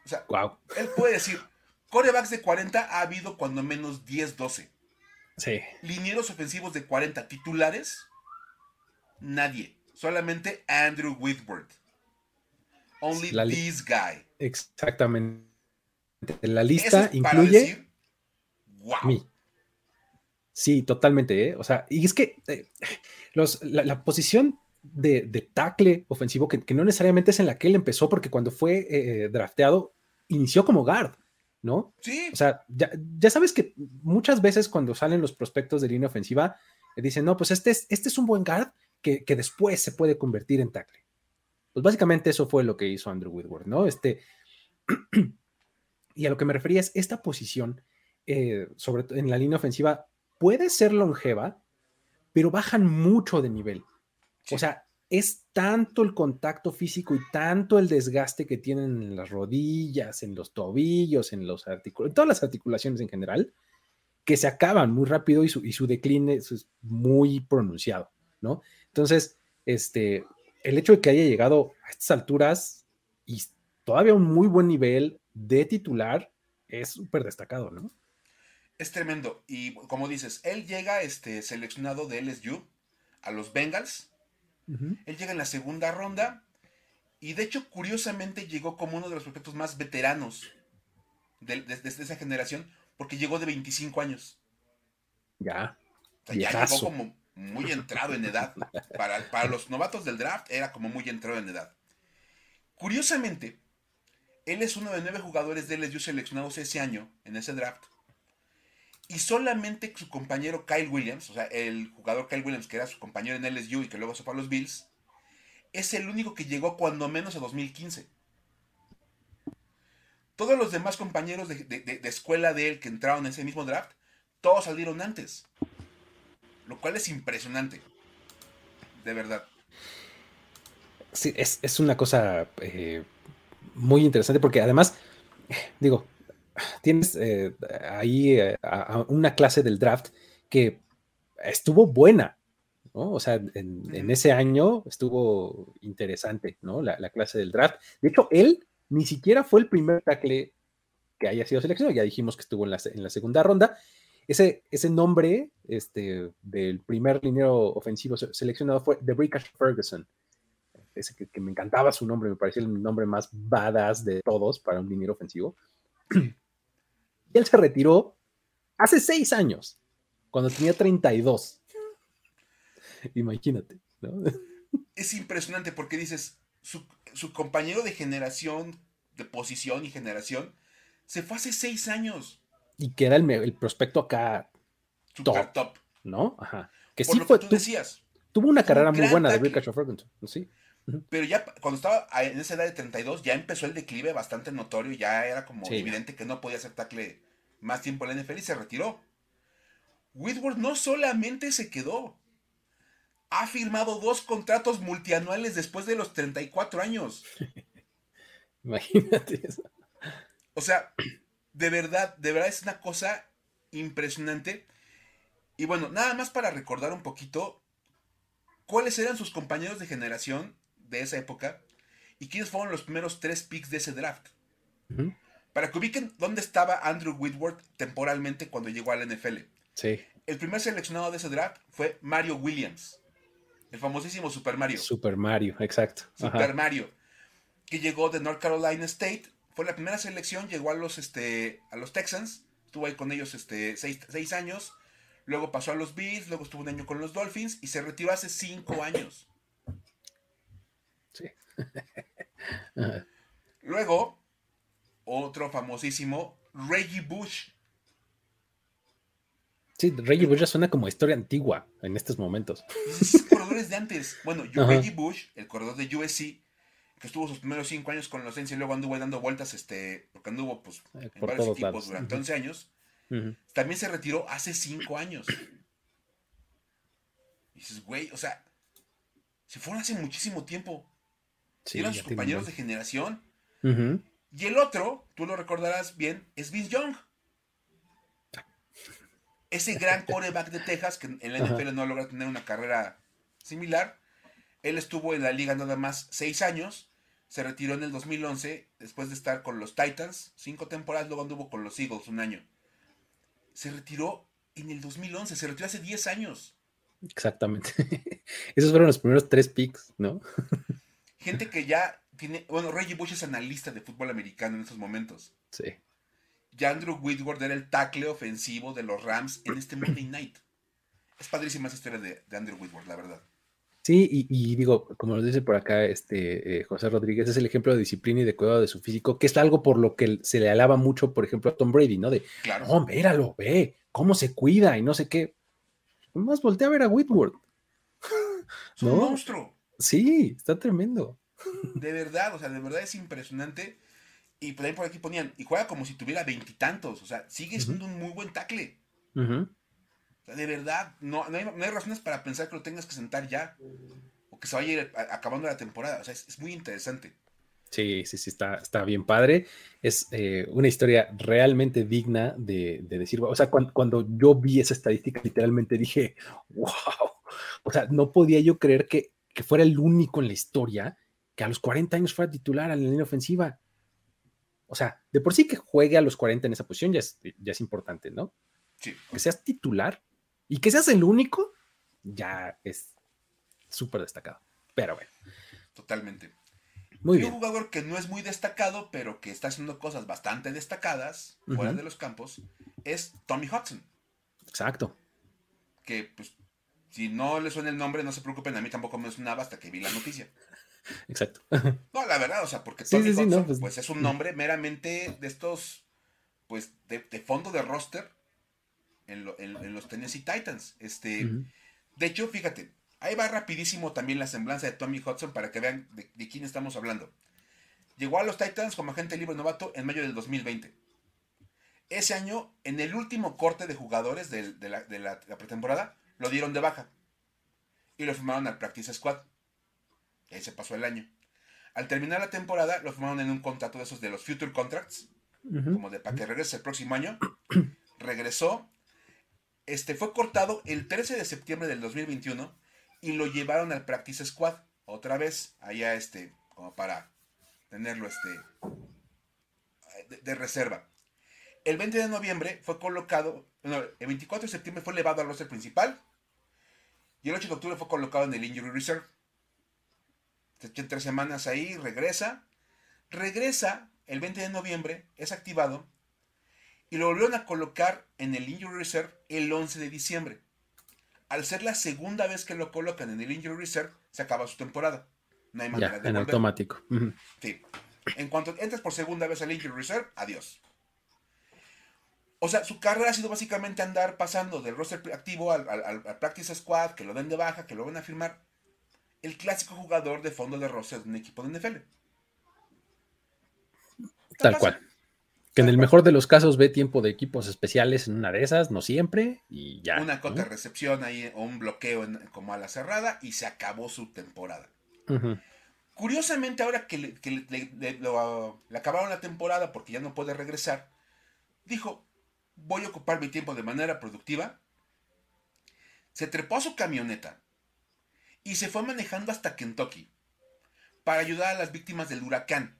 O sea, él puede decir, corebacks de 40 ha habido cuando menos 10, 12. Sí. Linieros ofensivos de 40 titulares, nadie. Solamente Andrew Whitworth. Only this guy. Exactamente. La lista incluye wow. Sí, totalmente. ¿eh? O sea, y es que eh, los, la, posición de, de, tackle ofensivo, que, no necesariamente es en la que él empezó, porque cuando fue eh, drafteado, inició como guard, ¿no? Sí. O sea, ya, ya, sabes que muchas veces cuando salen los prospectos de línea ofensiva, dicen, no, pues este es, este es un buen guard, que, después se puede convertir en tackle. Pues básicamente eso fue lo que hizo Andrew Whitworth, ¿no? Este, y a lo que me refería es esta posición, eh, sobre todo en la línea ofensiva, puede ser longeva, pero bajan mucho de nivel. O sea, es tanto el contacto físico y tanto el desgaste que tienen en las rodillas, en los tobillos, en los en todas las articulaciones en general, que se acaban muy rápido y su, y su decline es muy pronunciado, ¿no? Entonces, este, el hecho de que haya llegado a estas alturas y todavía un muy buen nivel de titular es súper destacado, ¿no? Es tremendo. Y como dices, él llega este, seleccionado de LSU a los Bengals. Él llega en la segunda ronda. Y de hecho, curiosamente, llegó como uno de los prospectos más veteranos de, esa generación, porque llegó de 25 años. Ya. ya llegó como muy entrado en edad. Para, para los novatos del draft era como muy entrado en edad. Curiosamente, él es uno de nueve jugadores de LSU seleccionados ese año en ese draft. Y solamente su compañero Kyle Williams, o sea, el jugador Kyle Williams, que era su compañero en LSU y que luego se fue a los Bills, es el único que llegó cuando menos a 2015. Todos los demás compañeros de, escuela de él que entraron en ese mismo draft, todos salieron antes. Lo cual es impresionante. De verdad. Sí, es, una cosa eh, muy interesante porque además, digo, tienes eh, ahí eh, una clase del draft que estuvo buena, ¿no? O sea, en, ese año estuvo interesante, ¿no? La, clase del draft. De hecho, él ni siquiera fue el primer tackle que haya sido seleccionado, ya dijimos que estuvo en la, en la segunda ronda. Ese, ese nombre este, del primer liniero ofensivo seleccionado fue The Brickash Ferguson. Ese que, que, me encantaba su nombre, me parecía el nombre más badass de todos para un liniero ofensivo. él se retiró hace seis años, cuando tenía 32. Imagínate, ¿no? Es impresionante porque dices, su, compañero de generación, de posición y generación, se fue hace seis años. Y que era el, prospecto acá top, top, ¿no? Ajá. Que sí fue, tú decías. Tuvo una carrera muy buena de Bill Ferguson, sí. Pero ya cuando estaba en esa edad de 32, ya empezó el declive bastante notorio. Ya era como evidente que no podía hacer tackle más tiempo en la NFL y se retiró. Whitworth no solamente se quedó, ha firmado dos contratos multianuales después de los 34 años. Imagínate eso. O sea, de verdad, de verdad es una cosa impresionante. Y bueno, nada más para recordar un poquito cuáles eran sus compañeros de generación de esa época y quiénes fueron los primeros tres picks de ese draft. Para que ubiquen dónde estaba Andrew Whitworth temporalmente cuando llegó a la NFL. Sí. El primer seleccionado de ese draft fue Mario Williams, el famosísimo Super Mario. Super Mario, exacto. Super Mario, que llegó de North Carolina State. Fue la primera selección, llegó a los, este, a los Texans, estuvo ahí con ellos este, seis, seis años. Luego pasó a los Bills, luego estuvo un año con los Dolphins y se retiró hace cinco años. Luego, otro famosísimo, Reggie Bush. Sí, Reggie Bush ya suena como historia antigua en estos momentos. corredores de antes. Bueno, Reggie Bush, el corredor de USC, que estuvo sus primeros cinco años con los Saints y luego anduvo dando vueltas, este, porque anduvo pues, eh, en varios equipos durante 11 años. También se retiró hace cinco años. Y dices, güey, o sea, se fueron hace muchísimo tiempo eran sus compañeros de generación. Y el otro, tú lo recordarás bien, es Vince Young. Ese gran coreback de Texas que en la NFL no logra tener una carrera similar. Él estuvo en la liga nada más seis años. Se retiró en el 2011 después de estar con los Titans. Cinco temporadas, luego anduvo con los Eagles un año. Se retiró en el 2011, se retiró hace 10 años. Exactamente. Esos fueron los primeros tres picks, ¿no? gente que ya tiene. Bueno, Reggie Bush es analista de fútbol americano en estos momentos. Sí. Ya Andrew Whitworth era el tackle ofensivo de los Rams en este Monday Night. Es padrísima esa historia de, Andrew Whitworth, la verdad. Sí, y, digo, como lo dice por acá este eh, José Rodríguez, es el ejemplo de disciplina y de cuidado de su físico, que es algo por lo que se le alaba mucho, por ejemplo, a Tom Brady, ¿no? De, claro. no, míralo, ve, cómo se cuida y no sé qué. Más voltea a ver a Whitworth. Es un monstruo. Sí, está tremendo. De verdad, o sea, de verdad es impresionante. Y también por aquí ponían, y juega como si tuviera veintitantos, o sea, sigue siendo un muy buen tackle. de verdad, no, no, hay, razones para pensar que lo tengas que sentar ya, o que se vaya a ir acabando la temporada, o sea, es, muy interesante. Sí, sí, sí, está, está bien padre. Es eh, una historia realmente digna de, decir, o sea, cuando, cuando, yo vi esa estadística, literalmente dije, wow, o sea, no podía yo creer que, que fuera el único en la historia que a los 40 años fuera titular en la línea ofensiva. O sea, de por sí que juegue a los 40 en esa posición ya es, ya es importante, ¿no? Sí. Que seas titular y que seas el único, ya es súper destacado. Pero bueno. Totalmente. Muy y bien. un jugador que no es muy destacado, pero que está haciendo cosas bastante destacadas fuera de los campos, es Tommy Hudson. Exacto. Que, pues, si no le suena el nombre, no se preocupen, a mí tampoco me sonaba hasta que vi la noticia. Exacto. No, la verdad, o sea, porque Tommy Hudson, pues, pues, es un nombre meramente de estos, pues, de, fondo de roster en, los Tennessee Titans. Este, De hecho, fíjate, ahí va rapidísimo también la semblanza de Tommy Hudson para que vean de, quién estamos hablando. Llegó a los Titans como agente libre novato en mayo del 2020. Ese año, en el último corte de jugadores de, la, pretemporada, lo dieron de baja. Y lo firmaron al Practice Squad. Y ahí se pasó el año. Al terminar la temporada, lo firmaron en un contrato de esos de los Future Contracts. Como de para que regrese el próximo año. Regresó. Este fue cortado el 13 de septiembre del 2021 y lo llevaron al Practice Squad. Otra vez, allá este, como para tenerlo este, de, reserva. El 20 de noviembre fue colocado, el 24 de septiembre fue elevado al roster principal y el 8 de octubre fue colocado en el Injury Reserve. Se echó tres semanas ahí, regresa. Regresa el 20 de noviembre, es activado y lo volvieron a colocar en el Injury Reserve el 11 de diciembre. Al ser la segunda vez que lo colocan en el Injury Reserve, se acaba su temporada. No hay manera de En automático. Sí. En cuanto entras por segunda vez al Injury Reserve, adiós. O sea, su carrera ha sido básicamente andar pasando del roster activo al, practice squad, que lo den de baja, que lo van a firmar. El clásico jugador de fondo de roster de un equipo de NFL. Tal cual. Que en el mejor de los casos ve tiempo de equipos especiales en una de esas, no siempre, y ya. Una cota de recepción ahí o un bloqueo como a la cerrada y se acabó su temporada. Curiosamente, ahora que, le, acabaron la temporada porque ya no puede regresar, dijo: Voy a ocupar mi tiempo de manera productiva. Se trepó a su camioneta y se fue manejando hasta Kentucky para ayudar a las víctimas del huracán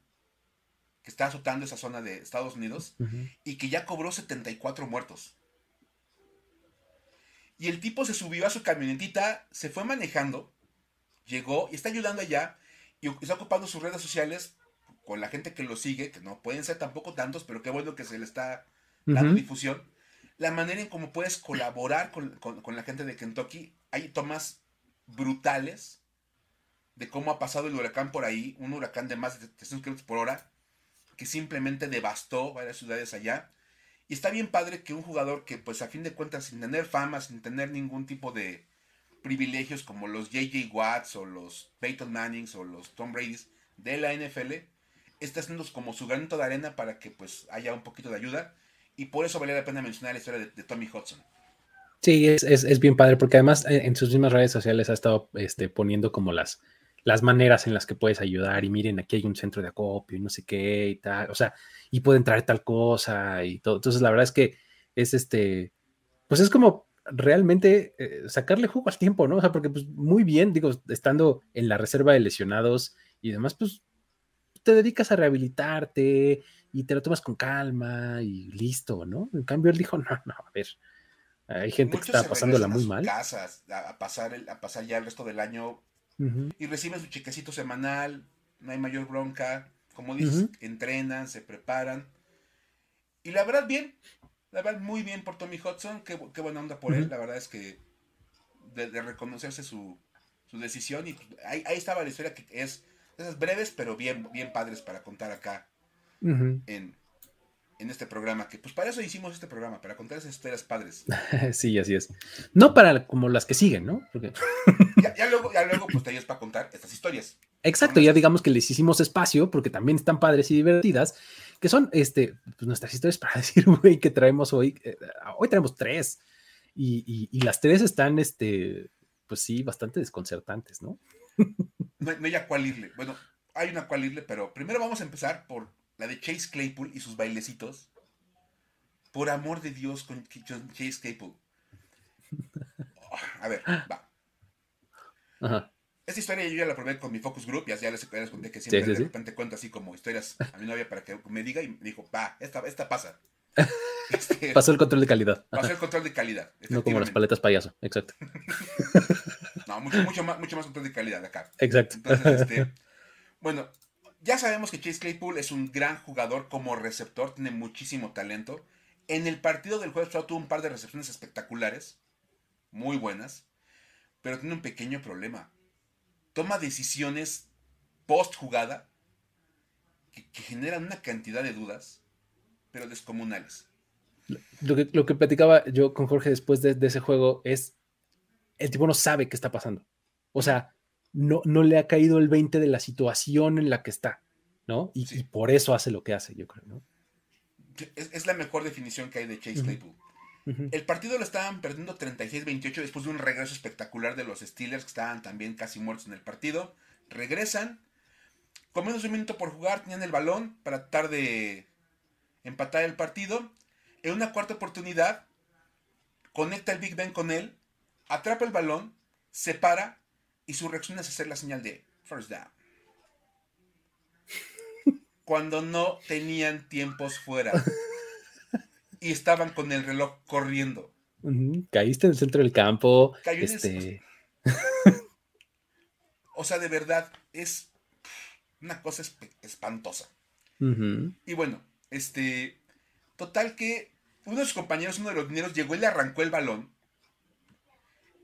que está azotando esa zona de Estados Unidos y que ya cobró 74 muertos. Y el tipo se subió a su camionetita, se fue manejando, llegó y está ayudando allá y está ocupando sus redes sociales con la gente que lo sigue, que no pueden ser tampoco tantos, pero qué bueno que se le está dando difusión. La manera en cómo puedes colaborar con, la gente de Kentucky, hay tomas brutales de cómo ha pasado el huracán por ahí, un huracán de más de 300 km por hora, que simplemente devastó varias ciudades allá. Y está bien padre que un jugador que, pues a fin de cuentas, sin tener fama, sin tener ningún tipo de privilegios como los JJ Watts o los Peyton Mannings o los Tom Brady's de la NFL, está haciendo como su granito de arena para que pues haya un poquito de ayuda. Y por eso valía la pena mencionar la historia de, Tommy Hudson. Sí, es, es, bien padre, porque además en, sus mismas redes sociales ha estado este, poniendo como las, las maneras en las que puedes ayudar y miren, aquí hay un centro de acopio y no sé qué y tal, o sea, y pueden traer tal cosa y todo. Entonces, la verdad es que es este, pues es como realmente eh, sacarle jugo al tiempo, ¿no? O sea, porque pues muy bien, digo, estando en la reserva de lesionados y demás, pues te dedicas a rehabilitarte y te lo tomas con calma y listo, ¿no? En cambio, él dijo, no, no, a ver, hay gente que está pasándola muy mal. Casas, a, pasar a pasar ya el resto del año y reciben su chequecito semanal, no hay mayor bronca, como dices, entrenan, se preparan. Y la verdad, bien, la verdad, muy bien por Tommy Hudson, qué, buena onda por él, la verdad es que de, reconocerse su, decisión, y ahí, estaba la historia que es esas breves, pero bien, bien padres para contar acá en, en este programa, que pues para eso hicimos este programa, para contar esas historias padres. sí, así es. No para como las que siguen, ¿no? ya, luego, ya luego, pues te ayudas para contar estas historias. Exacto, ya digamos que les hicimos espacio, porque también están padres y divertidas, que son este, pues, nuestras historias para decir, güey, que traemos hoy. Eh, hoy traemos tres. Y, y, las tres están, este, pues sí, bastante desconcertantes, ¿no? No, hay a cuál irle. Bueno, hay una cual irle, pero primero vamos a empezar por la de Chase Claypool y sus bailecitos. Por amor de Dios, con Chase Claypool. A ver, va. Ajá. Esta historia yo ya la probé con mi focus group, ya, ya les, conté que siempre de repente cuento así como historias a mi novia para que me diga y me dijo, va, esta, esta pasa. Este, pasó el control de calidad. Pasó el control de calidad. No como las paletas payaso, exacto. no, mucho, mucho, más, mucho más control de calidad acá. Exacto. Entonces, este, bueno, ya sabemos que Chase Claypool es un gran jugador como receptor, tiene muchísimo talento. En el partido del jueves tuvo un par de recepciones espectaculares, muy buenas, pero tiene un pequeño problema toma decisiones post jugada que, generan una cantidad de dudas, pero descomunales. Lo que, lo que platicaba yo con Jorge después de, ese juego es, el tipo no sabe qué está pasando. O sea, no, no le ha caído el 20 de la situación en la que está, ¿no? Y, por eso hace lo que hace, yo creo, ¿no? Es, la mejor definición que hay de Chase Claypool. El partido lo estaban perdiendo 36-28 después de un regreso espectacular de los Steelers que estaban también casi muertos en el partido. Regresan, con menos de un minuto por jugar, tenían el balón para tratar de empatar el partido. En una cuarta oportunidad, conecta el Big Ben con él, atrapa el balón, se para y su reacción es hacer la señal de first down. Cuando no tenían tiempos fuera y estaban con el reloj corriendo. Caíste en el centro del campo. este... o sea, de verdad, es una cosa espantosa. Y bueno, este. Total que uno de sus compañeros, uno de los dineros, llegó y le arrancó el balón.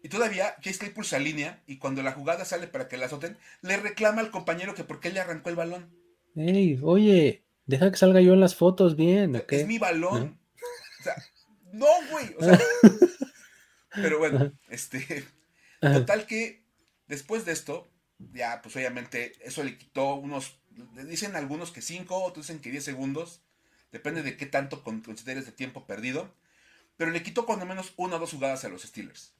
Y todavía Chase Claypool se alinea y cuando la jugada sale para que la azoten, le reclama al compañero que por qué le arrancó el balón. Ey, oye, deja que salga yo en las fotos bien. Es mi balón. O sea, no, güey. O sea, pero bueno, este. Total que después de esto, ya, pues obviamente, eso le quitó unos. Dicen algunos que 5, otros dicen que 10 segundos. Depende de qué tanto consideres de tiempo perdido. Pero le quitó cuando menos una o dos jugadas a los Steelers.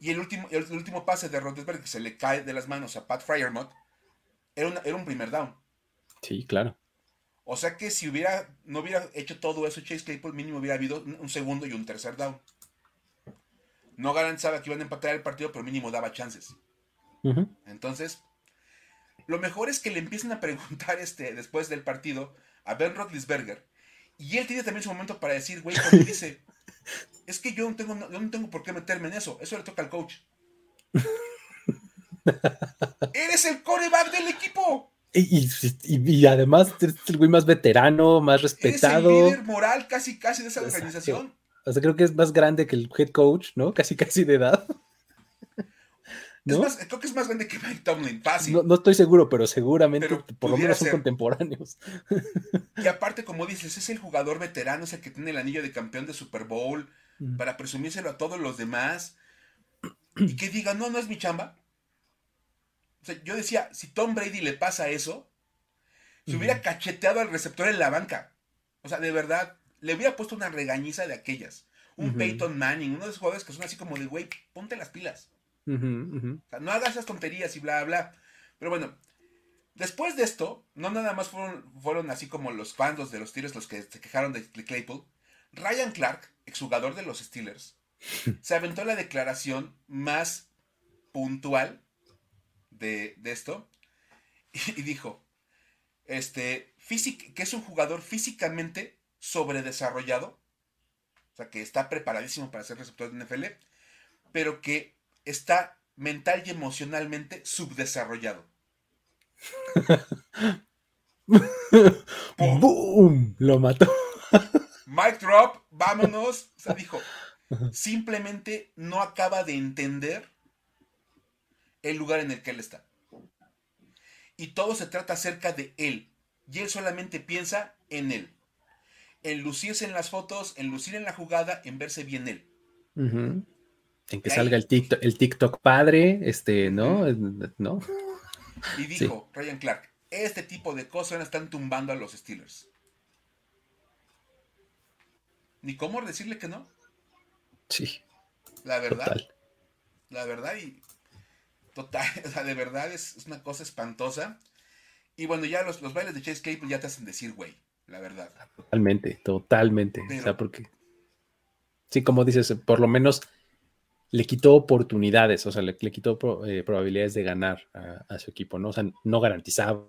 Y el último, el último pase de Rodesberg que se le cae de las manos a Pat Fryermott era, era un primer down. Sí, claro. O sea que si hubiera, no hubiera hecho todo eso Chase Claypool, mínimo hubiera habido un segundo y un tercer down. No garantizaba que iban a empatar el partido, pero mínimo daba chances. Entonces, lo mejor es que le empiecen a preguntar este, después del partido a Ben Roethlisberger. Y él tiene también su momento para decir, güey, cuando dice, es que yo no, tengo, yo no tengo por qué meterme en eso, eso le toca al coach. Eres el coreback del equipo. Y, además es el güey más veterano, más respetado. Es el líder moral casi, casi de esa organización. O sea, creo que es más grande que el head coach, ¿no? Casi, casi de edad. ¿No? creo que es más grande que Mike Tomlin, fácil. No, estoy seguro, pero seguramente por lo menos son contemporáneos. Y aparte, como dices, es el jugador veterano, es el que tiene el anillo de campeón de Super Bowl, para presumírselo a todos los demás. Y que diga, no, no es mi chamba yo decía, si Tom Brady le pasa eso, se hubiera cacheteado al receptor en la banca. O sea, de verdad, le hubiera puesto una regañiza de aquellas. Un Peyton Manning, uno de esos jugadores que son así como de, güey, ponte las pilas. O sea, no hagas esas tonterías y bla, bla. Pero bueno, después de esto, no nada más fueron, fueron así como los fans de los Steelers los que se quejaron de Claypool. Ryan Clark, exjugador de los Steelers, se aventó la declaración más puntual de, esto y, dijo, este, que es un jugador físicamente sobredesarrollado, o sea, que está preparadísimo para ser receptor de NFL, pero que está mental y emocionalmente subdesarrollado. ¡Boom! Lo mató. Mike Drop, vámonos. O sea, dijo, simplemente no acaba de entender el lugar en el que él está. Y todo se trata acerca de él. Y él solamente piensa en él. En lucirse en las fotos, en lucir en la jugada, en verse bien él. En que salga el TikTok, el TikTok padre, este, ¿no? ¿No? Y dijo Ryan Clark, este tipo de cosas están tumbando a los Steelers. Ni cómo decirle que no. Sí. La verdad. La verdad y total, o sea, de verdad es, una cosa espantosa. Y bueno, ya los, los bailes de Chase Claypool ya te hacen decir, güey, la verdad. Totalmente, totalmente. o sea, porque sí, como dices, por lo menos le quitó oportunidades, o sea, le, quitó eh, probabilidades de ganar a, su equipo, ¿no? O sea, no garantizaba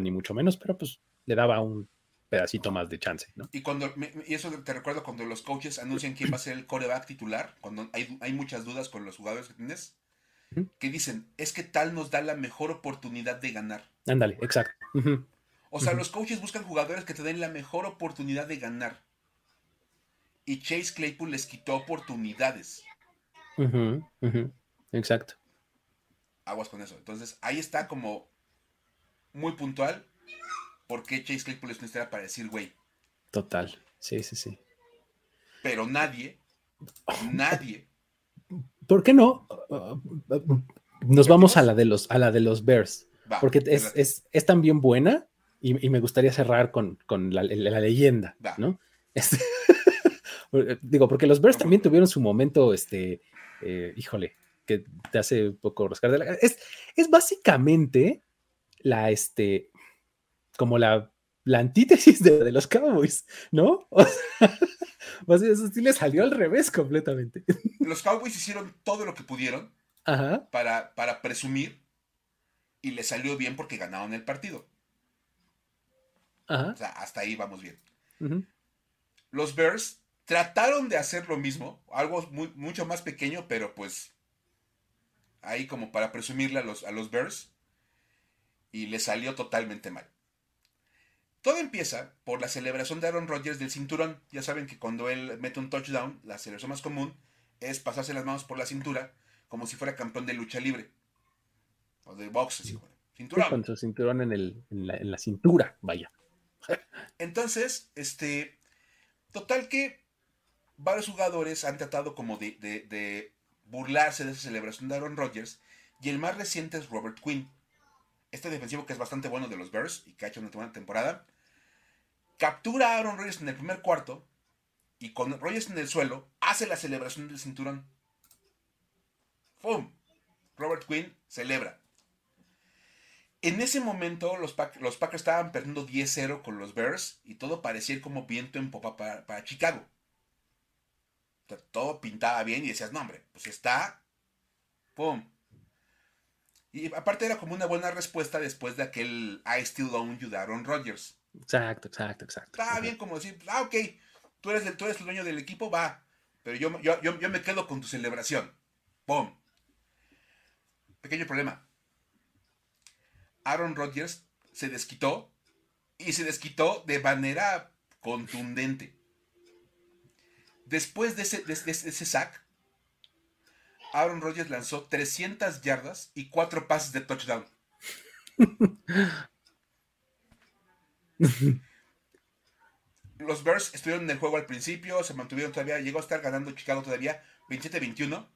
ni mucho menos, pero pues le daba un pedacito más de chance, ¿no? Y cuando, y eso te recuerdo cuando los coaches anuncian quién va a ser el coreback titular, cuando hay, hay muchas dudas con los jugadores que tienes, que dicen, es que tal nos da la mejor oportunidad de ganar. Ándale, exacto. O sea, los coaches buscan jugadores que te den la mejor oportunidad de ganar. Y Chase Claypool les quitó oportunidades. Exacto. Aguas con eso. Entonces, ahí está como muy puntual por qué Chase Claypool es una historia para decir, güey. Total. Sí, sí, sí. Pero nadie, nadie. ¿Por qué no? Nos vamos a la de los, a la de los Bears. porque es, es, también buena y, me gustaría cerrar con, la, leyenda, ¿no? Digo, porque los Bears también tuvieron su momento, este, eh, híjole, que te hace un poco rascar de la... Es, es básicamente la, este, como la, la antítesis de, los Cowboys, ¿no? O sea, eso sí le salió al revés completamente. Los Cowboys hicieron todo lo que pudieron Para, para presumir y le salió bien porque ganaron el partido. O sea, hasta ahí vamos bien. Los Bears trataron de hacer lo mismo, algo muy, mucho más pequeño, pero pues ahí como para presumirle a los, a los Bears y le salió totalmente mal. Todo empieza por la celebración de Aaron Rodgers del cinturón. Ya saben que cuando él mete un touchdown, la celebración más común es pasarse las manos por la cintura como si fuera campeón de lucha libre. O de box, cinturón. con su cinturón en, el, en, la, cintura, vaya. Entonces, este, total que varios jugadores han tratado como de, burlarse de esa celebración de Aaron Rodgers y el más reciente es Robert Quinn este defensivo que es bastante bueno de los Bears y que ha hecho una buena temporada, captura a Aaron Rodgers en el primer cuarto y con Rodgers en el suelo hace la celebración del cinturón. ¡Pum! Robert Quinn celebra. En ese momento los, Packers estaban perdiendo 10-0 con los Bears y todo parecía como viento en popa para Chicago. Todo pintaba bien y decías, no hombre, pues está... ¡Pum! Y aparte era como una buena respuesta después de aquel I Still Own You de Aaron Rodgers. Exacto, exacto, exacto. Está bien como decir, ah, ok, tú eres, el, tú eres el dueño del equipo, va. Pero yo, yo, yo, me quedo con tu celebración. ¡Pum! Pequeño problema. Aaron Rodgers se desquitó y se desquitó de manera contundente. Después de ese, de ese sack, Aaron Rodgers lanzó 300 yardas y 4 pases de touchdown. Los Bears estuvieron en el juego al principio, se mantuvieron todavía, llegó a estar ganando Chicago todavía 27-21,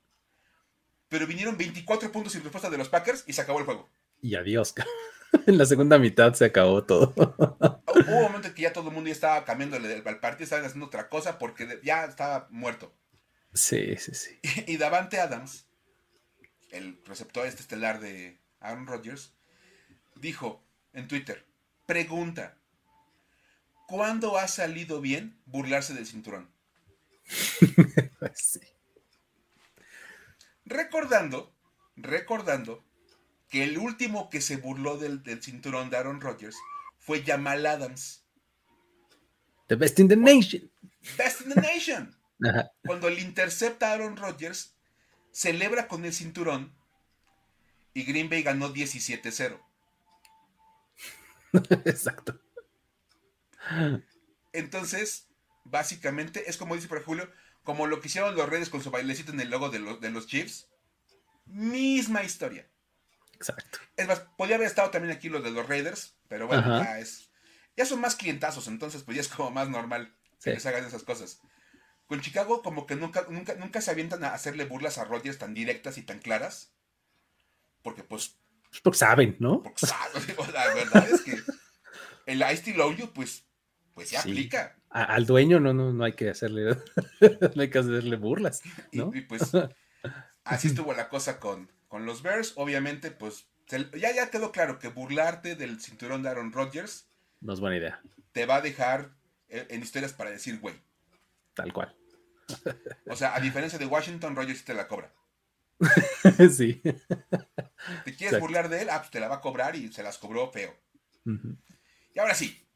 pero vinieron 24 puntos sin respuesta de los Packers y se acabó el juego. Y adiós. en la segunda mitad se acabó todo. Hubo un momento en que ya todo el mundo ya estaba cambiando el partido, estaban haciendo otra cosa porque ya estaba muerto. Sí, sí, sí. Y Davante Adams, el receptor este estelar de Aaron Rodgers, dijo en Twitter, pregunta, ¿cuándo ha salido bien burlarse del cinturón? sí. Recordando, recordando que el último que se burló del, del cinturón de Aaron Rodgers fue Jamal Adams. The best in the nation. Best in the nation. Cuando le intercepta a Aaron Rodgers, celebra con el cinturón y Green Bay ganó 17-0. Exacto. Entonces, básicamente, es como dice por Julio, como lo que hicieron los redes con su bailecito en el logo de los, de los Chiefs. Misma historia. Exacto. Es más, podría haber estado también aquí los de los Raiders, pero bueno, ya es. Ya son más clientazos, entonces pues ya es como más normal que les hagan esas cosas. Con Chicago como que nunca, nunca, nunca se avientan a hacerle burlas a Rodgers tan directas y tan claras. Porque pues Pues porque saben, ¿no? Porque saben, la verdad es que el I Still Love You, pues, pues ya aplica. al dueño no, no, no hay que hacerle, no hay que hacerle burlas, ¿no? Y, pues así estuvo la cosa con, con los Bears. Obviamente, pues ya, ya quedó claro que burlarte del cinturón de Aaron Rodgers no es buena idea. Te va a dejar eh, en historias para decir, güey. Tal cual. O sea, a diferencia de Washington, Rodgers te la cobra. sí. ¿Te quieres burlar de él? Ah, pues te la va a cobrar y se las cobró feo. Y ahora sí.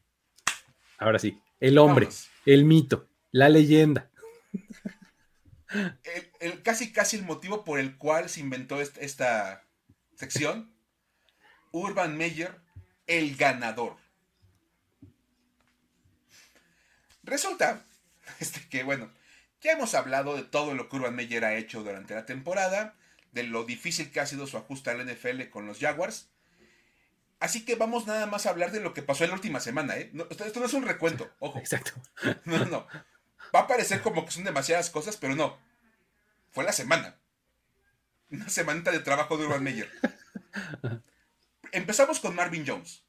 Ahora sí. El hombre, el mito, la leyenda. El, casi casi el motivo por el cual se inventó esta sección. Urban Meyer, el ganador. Resulta este, que, bueno, ya hemos hablado de todo lo que Urban Meyer ha hecho durante la temporada, de lo difícil que ha sido su ajuste al NFL con los Jaguars. Así que vamos nada más a hablar de lo que pasó en la última semana, ¿eh? esto no es un recuento, ojo. Exacto. No, no. Va a parecer como que son demasiadas cosas, pero no. Fue la semana. Una semanita de trabajo de Urban Meyer. Empezamos con Marvin Jones.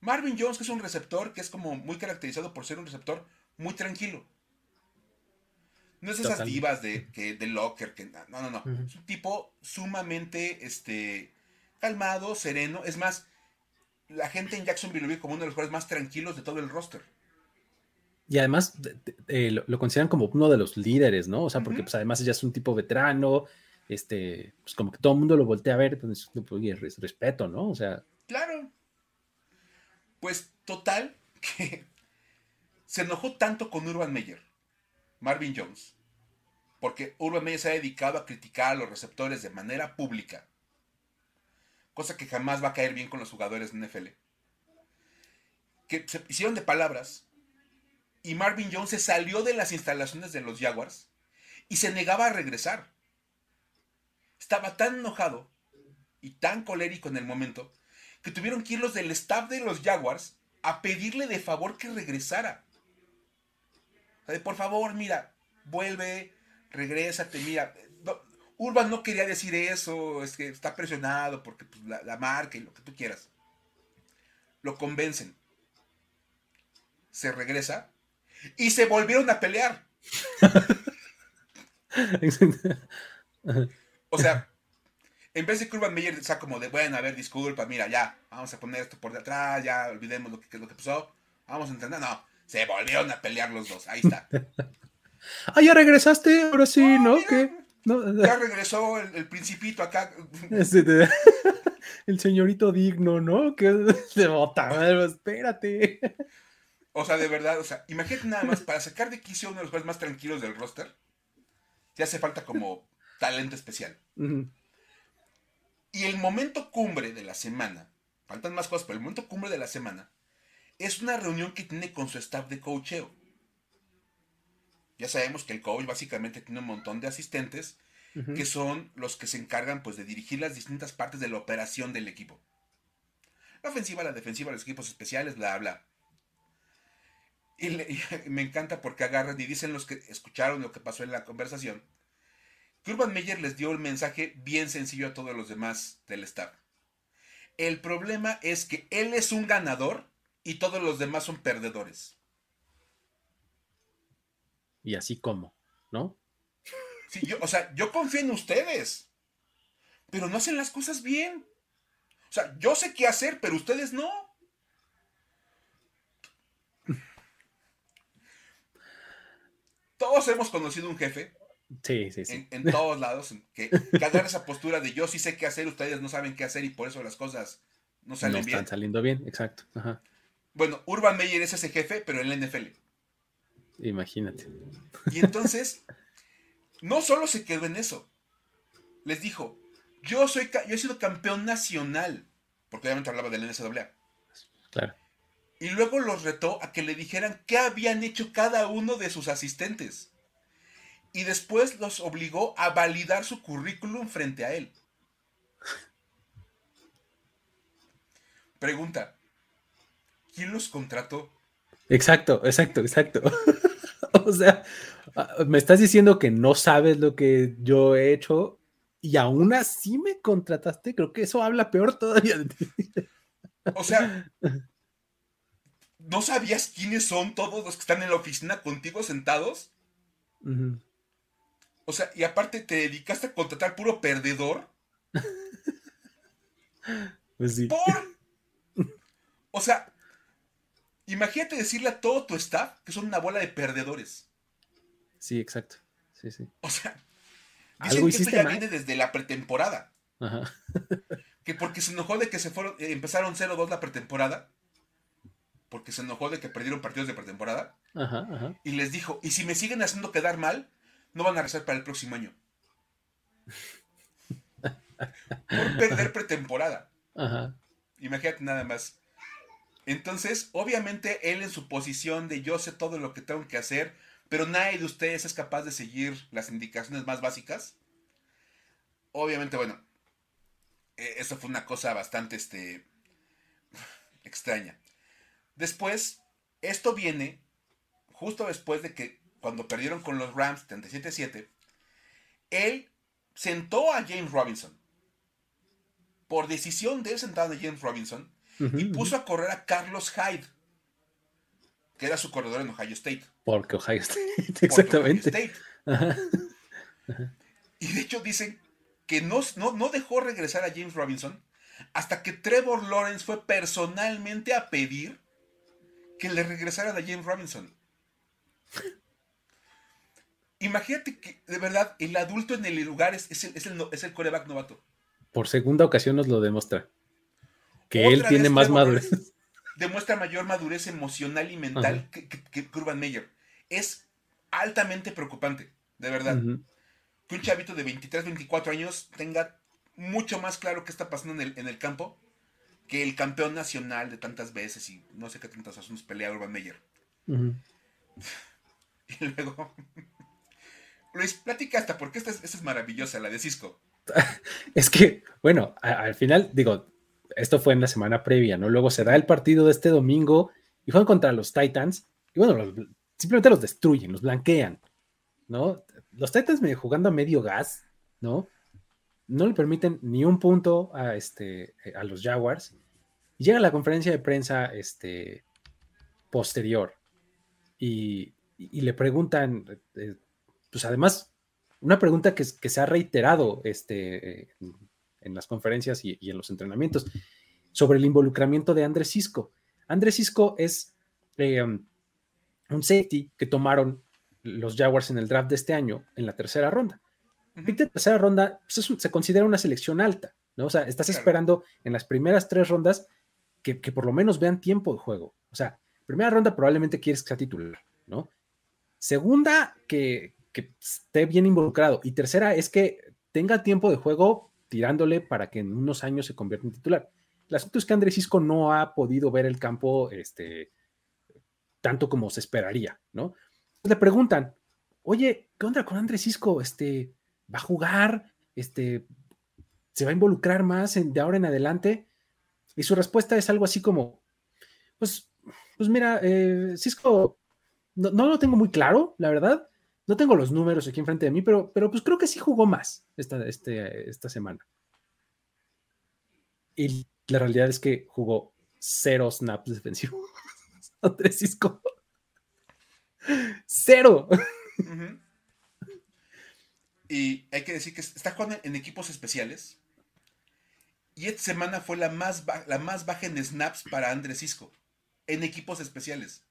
Marvin Jones, que es un receptor que es como muy caracterizado por ser un receptor muy tranquilo. No es esas divas de, que, de Locker, que no, no, no. Es un tipo sumamente este, calmado, sereno. Es más, la gente en Jacksonville lo ve como uno de los jugadores más tranquilos de todo el roster. Y además lo, consideran como uno de los líderes, ¿no? O sea, porque pues, además ya es un tipo veterano, este, pues como que todo el mundo lo voltea a ver, pues, pues respeto, ¿no? O sea. Claro. Pues total, que se enojó tanto con Urban Meyer, Marvin Jones, porque Urban Meyer se ha dedicado a criticar a los receptores de manera pública, cosa que jamás va a caer bien con los jugadores de NFL, que se hicieron de palabras y Marvin Jones se salió de las instalaciones de los Jaguars y se negaba a regresar. Estaba tan enojado y tan colérico en el momento que tuvieron que ir los del staff de los Jaguars a pedirle de favor que regresara por favor, mira, vuelve, regrésate, mira. Urban no quería decir eso, es que está presionado porque pues, la, marca y lo que tú quieras. Lo convencen. Se regresa y se volvieron a pelear. o sea, en vez de que Urban Meyer sea como de, bueno, a ver, disculpa, mira, ya, vamos a poner esto por detrás, ya olvidemos lo que, lo que pasó, vamos a entender. No, se volvieron a pelear los dos. Ahí está. ah, ya regresaste, ahora sí, ¿no? ¿Qué? Ya regresó el, principito acá. el señorito digno, ¿no? Que de bota, espérate. O sea, de verdad, o sea, imagínate nada más, para sacar de quicio uno de los jugadores más tranquilos del roster, ya hace falta como talento especial. Y el momento cumbre de la semana, faltan más cosas, pero el momento cumbre de la semana es una reunión que tiene con su staff de coacheo. Ya sabemos que el coach básicamente tiene un montón de asistentes que son los que se encargan pues de dirigir las distintas partes de la operación del equipo. La ofensiva, la defensiva, los equipos especiales, bla, bla. Y, me encanta porque agarran y dicen los que escucharon lo que pasó en la conversación, que Urban Meyer les dio un mensaje bien sencillo a todos los demás del staff. El problema es que él es un ganador y todos los demás son perdedores. Y así como, ¿no? Sí, yo, o sea, yo confío en ustedes, pero no hacen las cosas bien. O sea, yo sé qué hacer, pero ustedes no. Todos hemos conocido un jefe. Sí, sí, sí. En, todos lados, que, que agarra esa postura de yo sí sé qué hacer, ustedes no saben qué hacer y por eso las cosas no salen no están saliendo bien, exacto. Ajá. Bueno, Urban Meyer es ese jefe, pero en la NFL. Imagínate. Y entonces, no solo se quedó en eso. Les dijo, yo soy yo he sido campeón nacional, porque obviamente hablaba del NCAA. Claro. Y luego los retó a que le dijeran qué habían hecho cada uno de sus asistentes. Y después los obligó a validar su currículum frente a él. Pregunta, ¿quién los contrató? Exacto, exacto, exacto. o sea, me estás diciendo que no sabes lo que yo he hecho y aún así me contrataste, creo que eso habla peor todavía de ti. O sea, ¿no sabías quiénes son todos los que están en la oficina contigo sentados? O sea, y aparte te dedicaste a contratar puro perdedor. Pues sí. ¿Por? O sea, imagínate decirle a todo tu staff que son una bola de perdedores. Sí, exacto. Sí, sí. O sea, dicen que esto ya viene desde la pretemporada. Ajá. que porque se enojó de que se fueron, eh, empezaron 0-2 la pretemporada. Porque se enojó de que perdieron partidos de pretemporada. Ajá, ajá. Y les dijo, y si me siguen haciendo quedar mal, no van a rezar para el próximo año. Por perder pretemporada. Ajá. Imagínate nada más. Entonces, obviamente, él en su posición de yo sé todo lo que tengo que hacer, pero nadie de ustedes es capaz de seguir las indicaciones más básicas. Obviamente, bueno, e, eso fue una cosa bastante este, extraña. Después, esto viene justo después de que cuando perdieron con los Rams 37-7, él sentó a James Robinson. Por decisión de él sentado a James Robinson y puso a correr a Carlos Hyde, que era su corredor en Ohio State. Porque Ohio State, exactamente. Y de hecho dicen que no, no, dejó regresar a James Robinson hasta que Trevor Lawrence fue personalmente a pedir que le regresaran a James Robinson. Imagínate que, de verdad, el adulto en el lugar es, es, el, es, el, coreback novato. Por segunda ocasión nos lo demuestra. Que él tiene más madurez. Demuestra mayor madurez emocional y mental que, que, Urban Meyer. Es altamente preocupante, de verdad. Que un chavito de 23, 24 años tenga mucho más claro qué está pasando en el, en el campo que el campeón nacional de tantas veces y no sé qué tantas asuntos pelea Urban Meyer. Y luego Luis, platica hasta porque esta es, maravillosa, la de Cisco. es que, bueno, al final, digo, esto fue en la semana previa, ¿no? Luego se da el partido de este domingo y juegan contra los Titans y bueno, simplemente los destruyen, los blanquean, ¿no? Los Titans medio jugando a medio gas, ¿no? No le permiten ni un punto a, este, a los Jaguars. Y llega la conferencia de prensa este, posterior y, le preguntan, eh, pues además, una pregunta que, se ha reiterado este, en, las conferencias y, en los entrenamientos sobre el involucramiento de Andrés Cisco. Andrés Cisco es eh, un safety que tomaron los Jaguars en el draft de este año en la tercera ronda. Uh tercera ronda pues, se considera una selección alta, ¿no? O sea, estás esperando en las primeras tres rondas que, que, por lo menos vean tiempo de juego. O sea, primera ronda probablemente quieres que sea titular, ¿no? Segunda, que, que esté bien involucrado. Y tercera es que tenga tiempo de juego tirándole para que en unos años se convierta en titular. El asunto es que Andrés Cisco no ha podido ver el campo este, tanto como se esperaría, ¿no? Le preguntan, oye, ¿qué onda con Andrés Cisco? Este, ¿Va a jugar? Este, ¿Se va a involucrar más de ahora en adelante? Y su respuesta es algo así como, pues, pues mira, eh, Cisco, no, no, lo tengo muy claro, la verdad. No tengo los números aquí enfrente de mí, pero, pero pues creo que sí jugó más esta, este, esta semana. Y la realidad es que jugó cero snaps defensivos. Andrés Cisco. Cero. Y hay que decir que está jugando en equipos especiales. Y esta semana fue la más, la más baja en snaps para Andrés Cisco. En equipos especiales.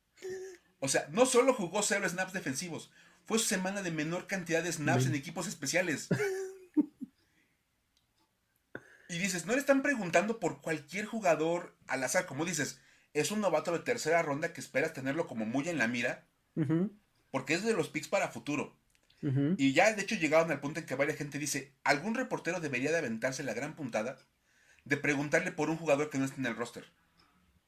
O sea, no solo jugó cero snaps defensivos, fue su semana de menor cantidad de snaps en equipos especiales. y dices, no le están preguntando por cualquier jugador al azar, como dices, es un novato de tercera ronda que esperas tenerlo como muy en la mira, porque es de los picks para futuro. Y ya de hecho llegaron al punto en que varias gente dice, algún reportero debería de aventarse la gran puntada de preguntarle por un jugador que no está en el roster.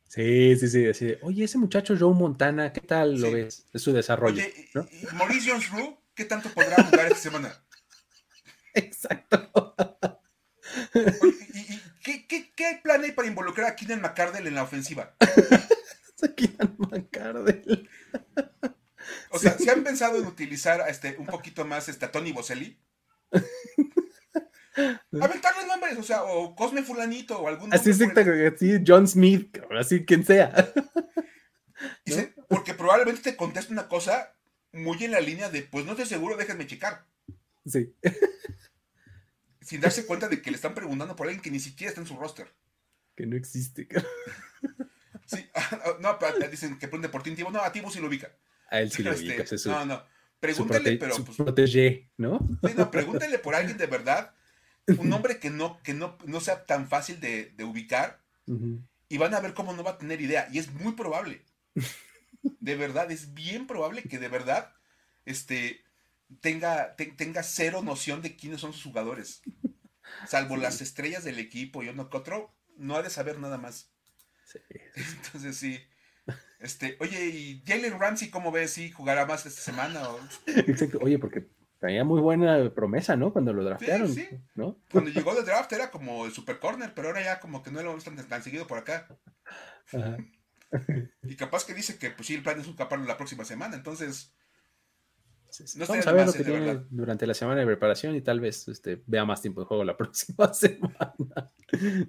Sí, sí, sí, sí. Oye, ese muchacho Joe Montana, ¿qué tal lo ves? Es su desarrollo. Oye, ¿y Maurice Jones-Rue, ¿qué tanto podrá jugar esta semana? Exacto. ¿Y, qué, qué, qué, plan hay para involucrar a Keenan McCardell en la ofensiva? a Keenan McCardell. O sea, ¿se han pensado en utilizar este, un poquito más este, a Tony Boselli? Aventarle nombres, o sea, o Cosme Fulanito o algún Así es, así, John Smith, así quien sea. Dice, porque probablemente te conteste una cosa muy en la línea de, pues no estoy seguro, déjenme checar. Sí. Sin darse cuenta de que le están preguntando por alguien que ni siquiera está en su roster. Que no existe. Sí, no, dicen que pregunte por ti, No, a Tibo sí lo ubica. A él sí lo. Este, no, no. Pregúntale, pero. Pues, protege, ¿no? Sí, no, pregúntale por alguien de verdad. Un nombre que no, que no, no sea tan fácil de, ubicar. Y van a ver cómo no va a tener idea. Y es muy probable. De verdad, es bien probable que de verdad este, tenga, tenga cero noción de quiénes son sus jugadores. Salvo las estrellas del equipo y uno que otro, no ha de saber nada más. Entonces sí. Este, oye, ¿y Jalen Ramsey cómo ves? si jugará más esta semana? Exacto. Oye, porque tenía muy buena promesa, ¿no? Cuando lo draftearon, ¿no? Cuando llegó de draft era como el super corner, pero ahora ya como que no lo vemos tan, seguido por acá. Y capaz que dice que pues sí, el plan es escaparlo la próxima semana, entonces... No Vamos a ver lo que tiene durante la semana de preparación y tal vez este, vea más tiempo de juego la próxima semana,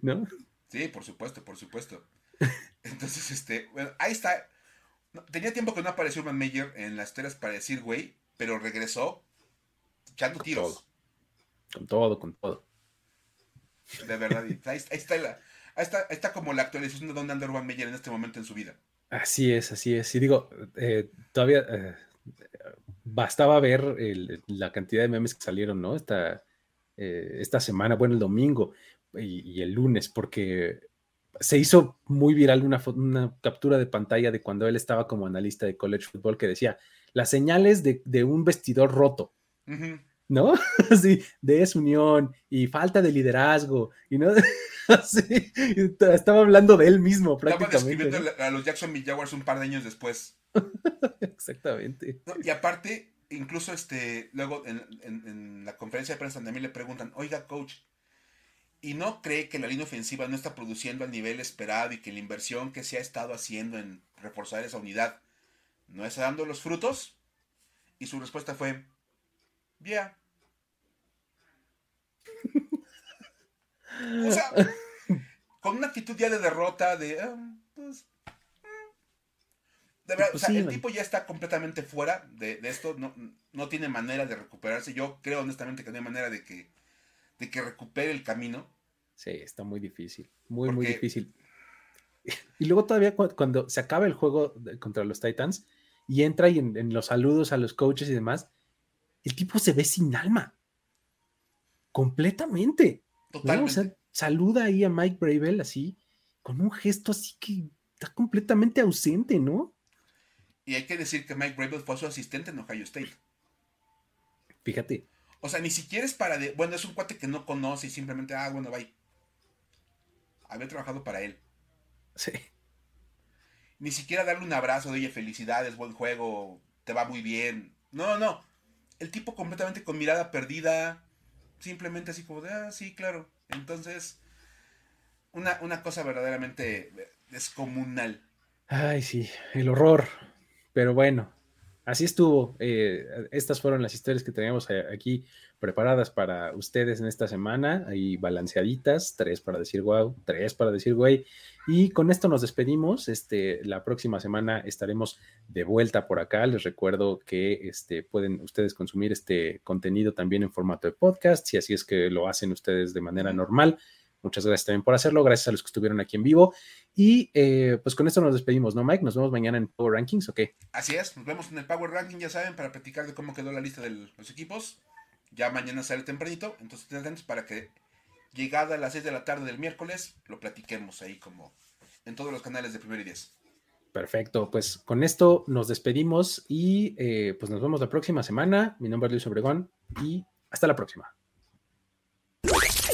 ¿no? Sí, por supuesto, por supuesto. Entonces, este, bueno, ahí está. Tenía tiempo que no apareció Man Mayer en las telas para decir, güey, pero regresó echando tiros. Con todo, con todo. De verdad, ahí, está la, ahí, está, está, como la actualización de Don anda Van Meyer en este momento en su vida. Así es, así es. Y digo, eh, todavía eh, bastaba ver la cantidad de memes que salieron, ¿no? Esta, eh, esta semana, bueno, el domingo y, el lunes, porque se hizo muy viral una, una, captura de pantalla de cuando él estaba como analista de college football que decía las señales de, un vestidor roto, ¿no? Así, desunión y falta de liderazgo, y no, así, estaba hablando de él mismo prácticamente. Estaba describiendo a los Jacksonville Jaguars un par de años después. Exactamente. y aparte, incluso este, luego en, en la conferencia de prensa también le preguntan, oiga, coach, y no cree que la línea ofensiva no está produciendo al nivel esperado y que la inversión que se ha estado haciendo en reforzar esa unidad no está dando los frutos? Y su respuesta fue, ya. o sea, con una actitud ya de derrota, de... Ah, pues, de verdad, o sea, el tipo ya está completamente fuera de, esto, no, no, tiene manera de recuperarse. Yo creo honestamente que no hay manera de que de que recupere el camino. Sí, está muy difícil, muy, muy difícil. Y luego todavía cuando se acaba el juego contra los Titans y entra y en, los saludos a los coaches y demás, el tipo se ve sin alma. Completamente. Totalmente. saluda ahí a Mike Bravel así, con un gesto así que está completamente ausente, ¿no? Y hay que decir que Mike Bravel fue su asistente en Ohio State. Fíjate. O sea, ni siquiera es para de. Bueno, es un cuate que no conoce y simplemente, ah, bueno, bye. Había trabajado para él. Sí. Ni siquiera darle un abrazo de, oye, felicidades, buen juego, te va muy bien. No, no. El tipo completamente con mirada perdida. Simplemente así como de, ah, sí, claro. Entonces, una, una cosa verdaderamente descomunal. Ay, sí, el horror. Pero bueno, así estuvo. Eh, estas fueron las historias que teníamos aquí preparadas para ustedes en esta semana, ahí balanceaditas, tres para decir wow, tres para decir güey. Y con esto nos despedimos. Este, la próxima semana estaremos de vuelta por acá. Les recuerdo que este, pueden ustedes consumir este contenido también en formato de podcast, si así es que lo hacen ustedes de manera normal. Muchas gracias también por hacerlo. Gracias a los que estuvieron aquí en vivo. Y eh, pues con esto nos despedimos, ¿no, Mike? Nos vemos mañana en Power Rankings, ¿ok? Así es, nos vemos en el Power Ranking, ya saben, para platicar de cómo quedó la lista de los equipos. Ya mañana sale tempranito, entonces estén atentos para que llegada a las 6 de la tarde del miércoles lo platiquemos ahí como en todos los canales de Primer y Diez. Perfecto, pues con esto nos despedimos y eh, pues nos vemos la próxima semana. Mi nombre es Luis Obregón y hasta la próxima.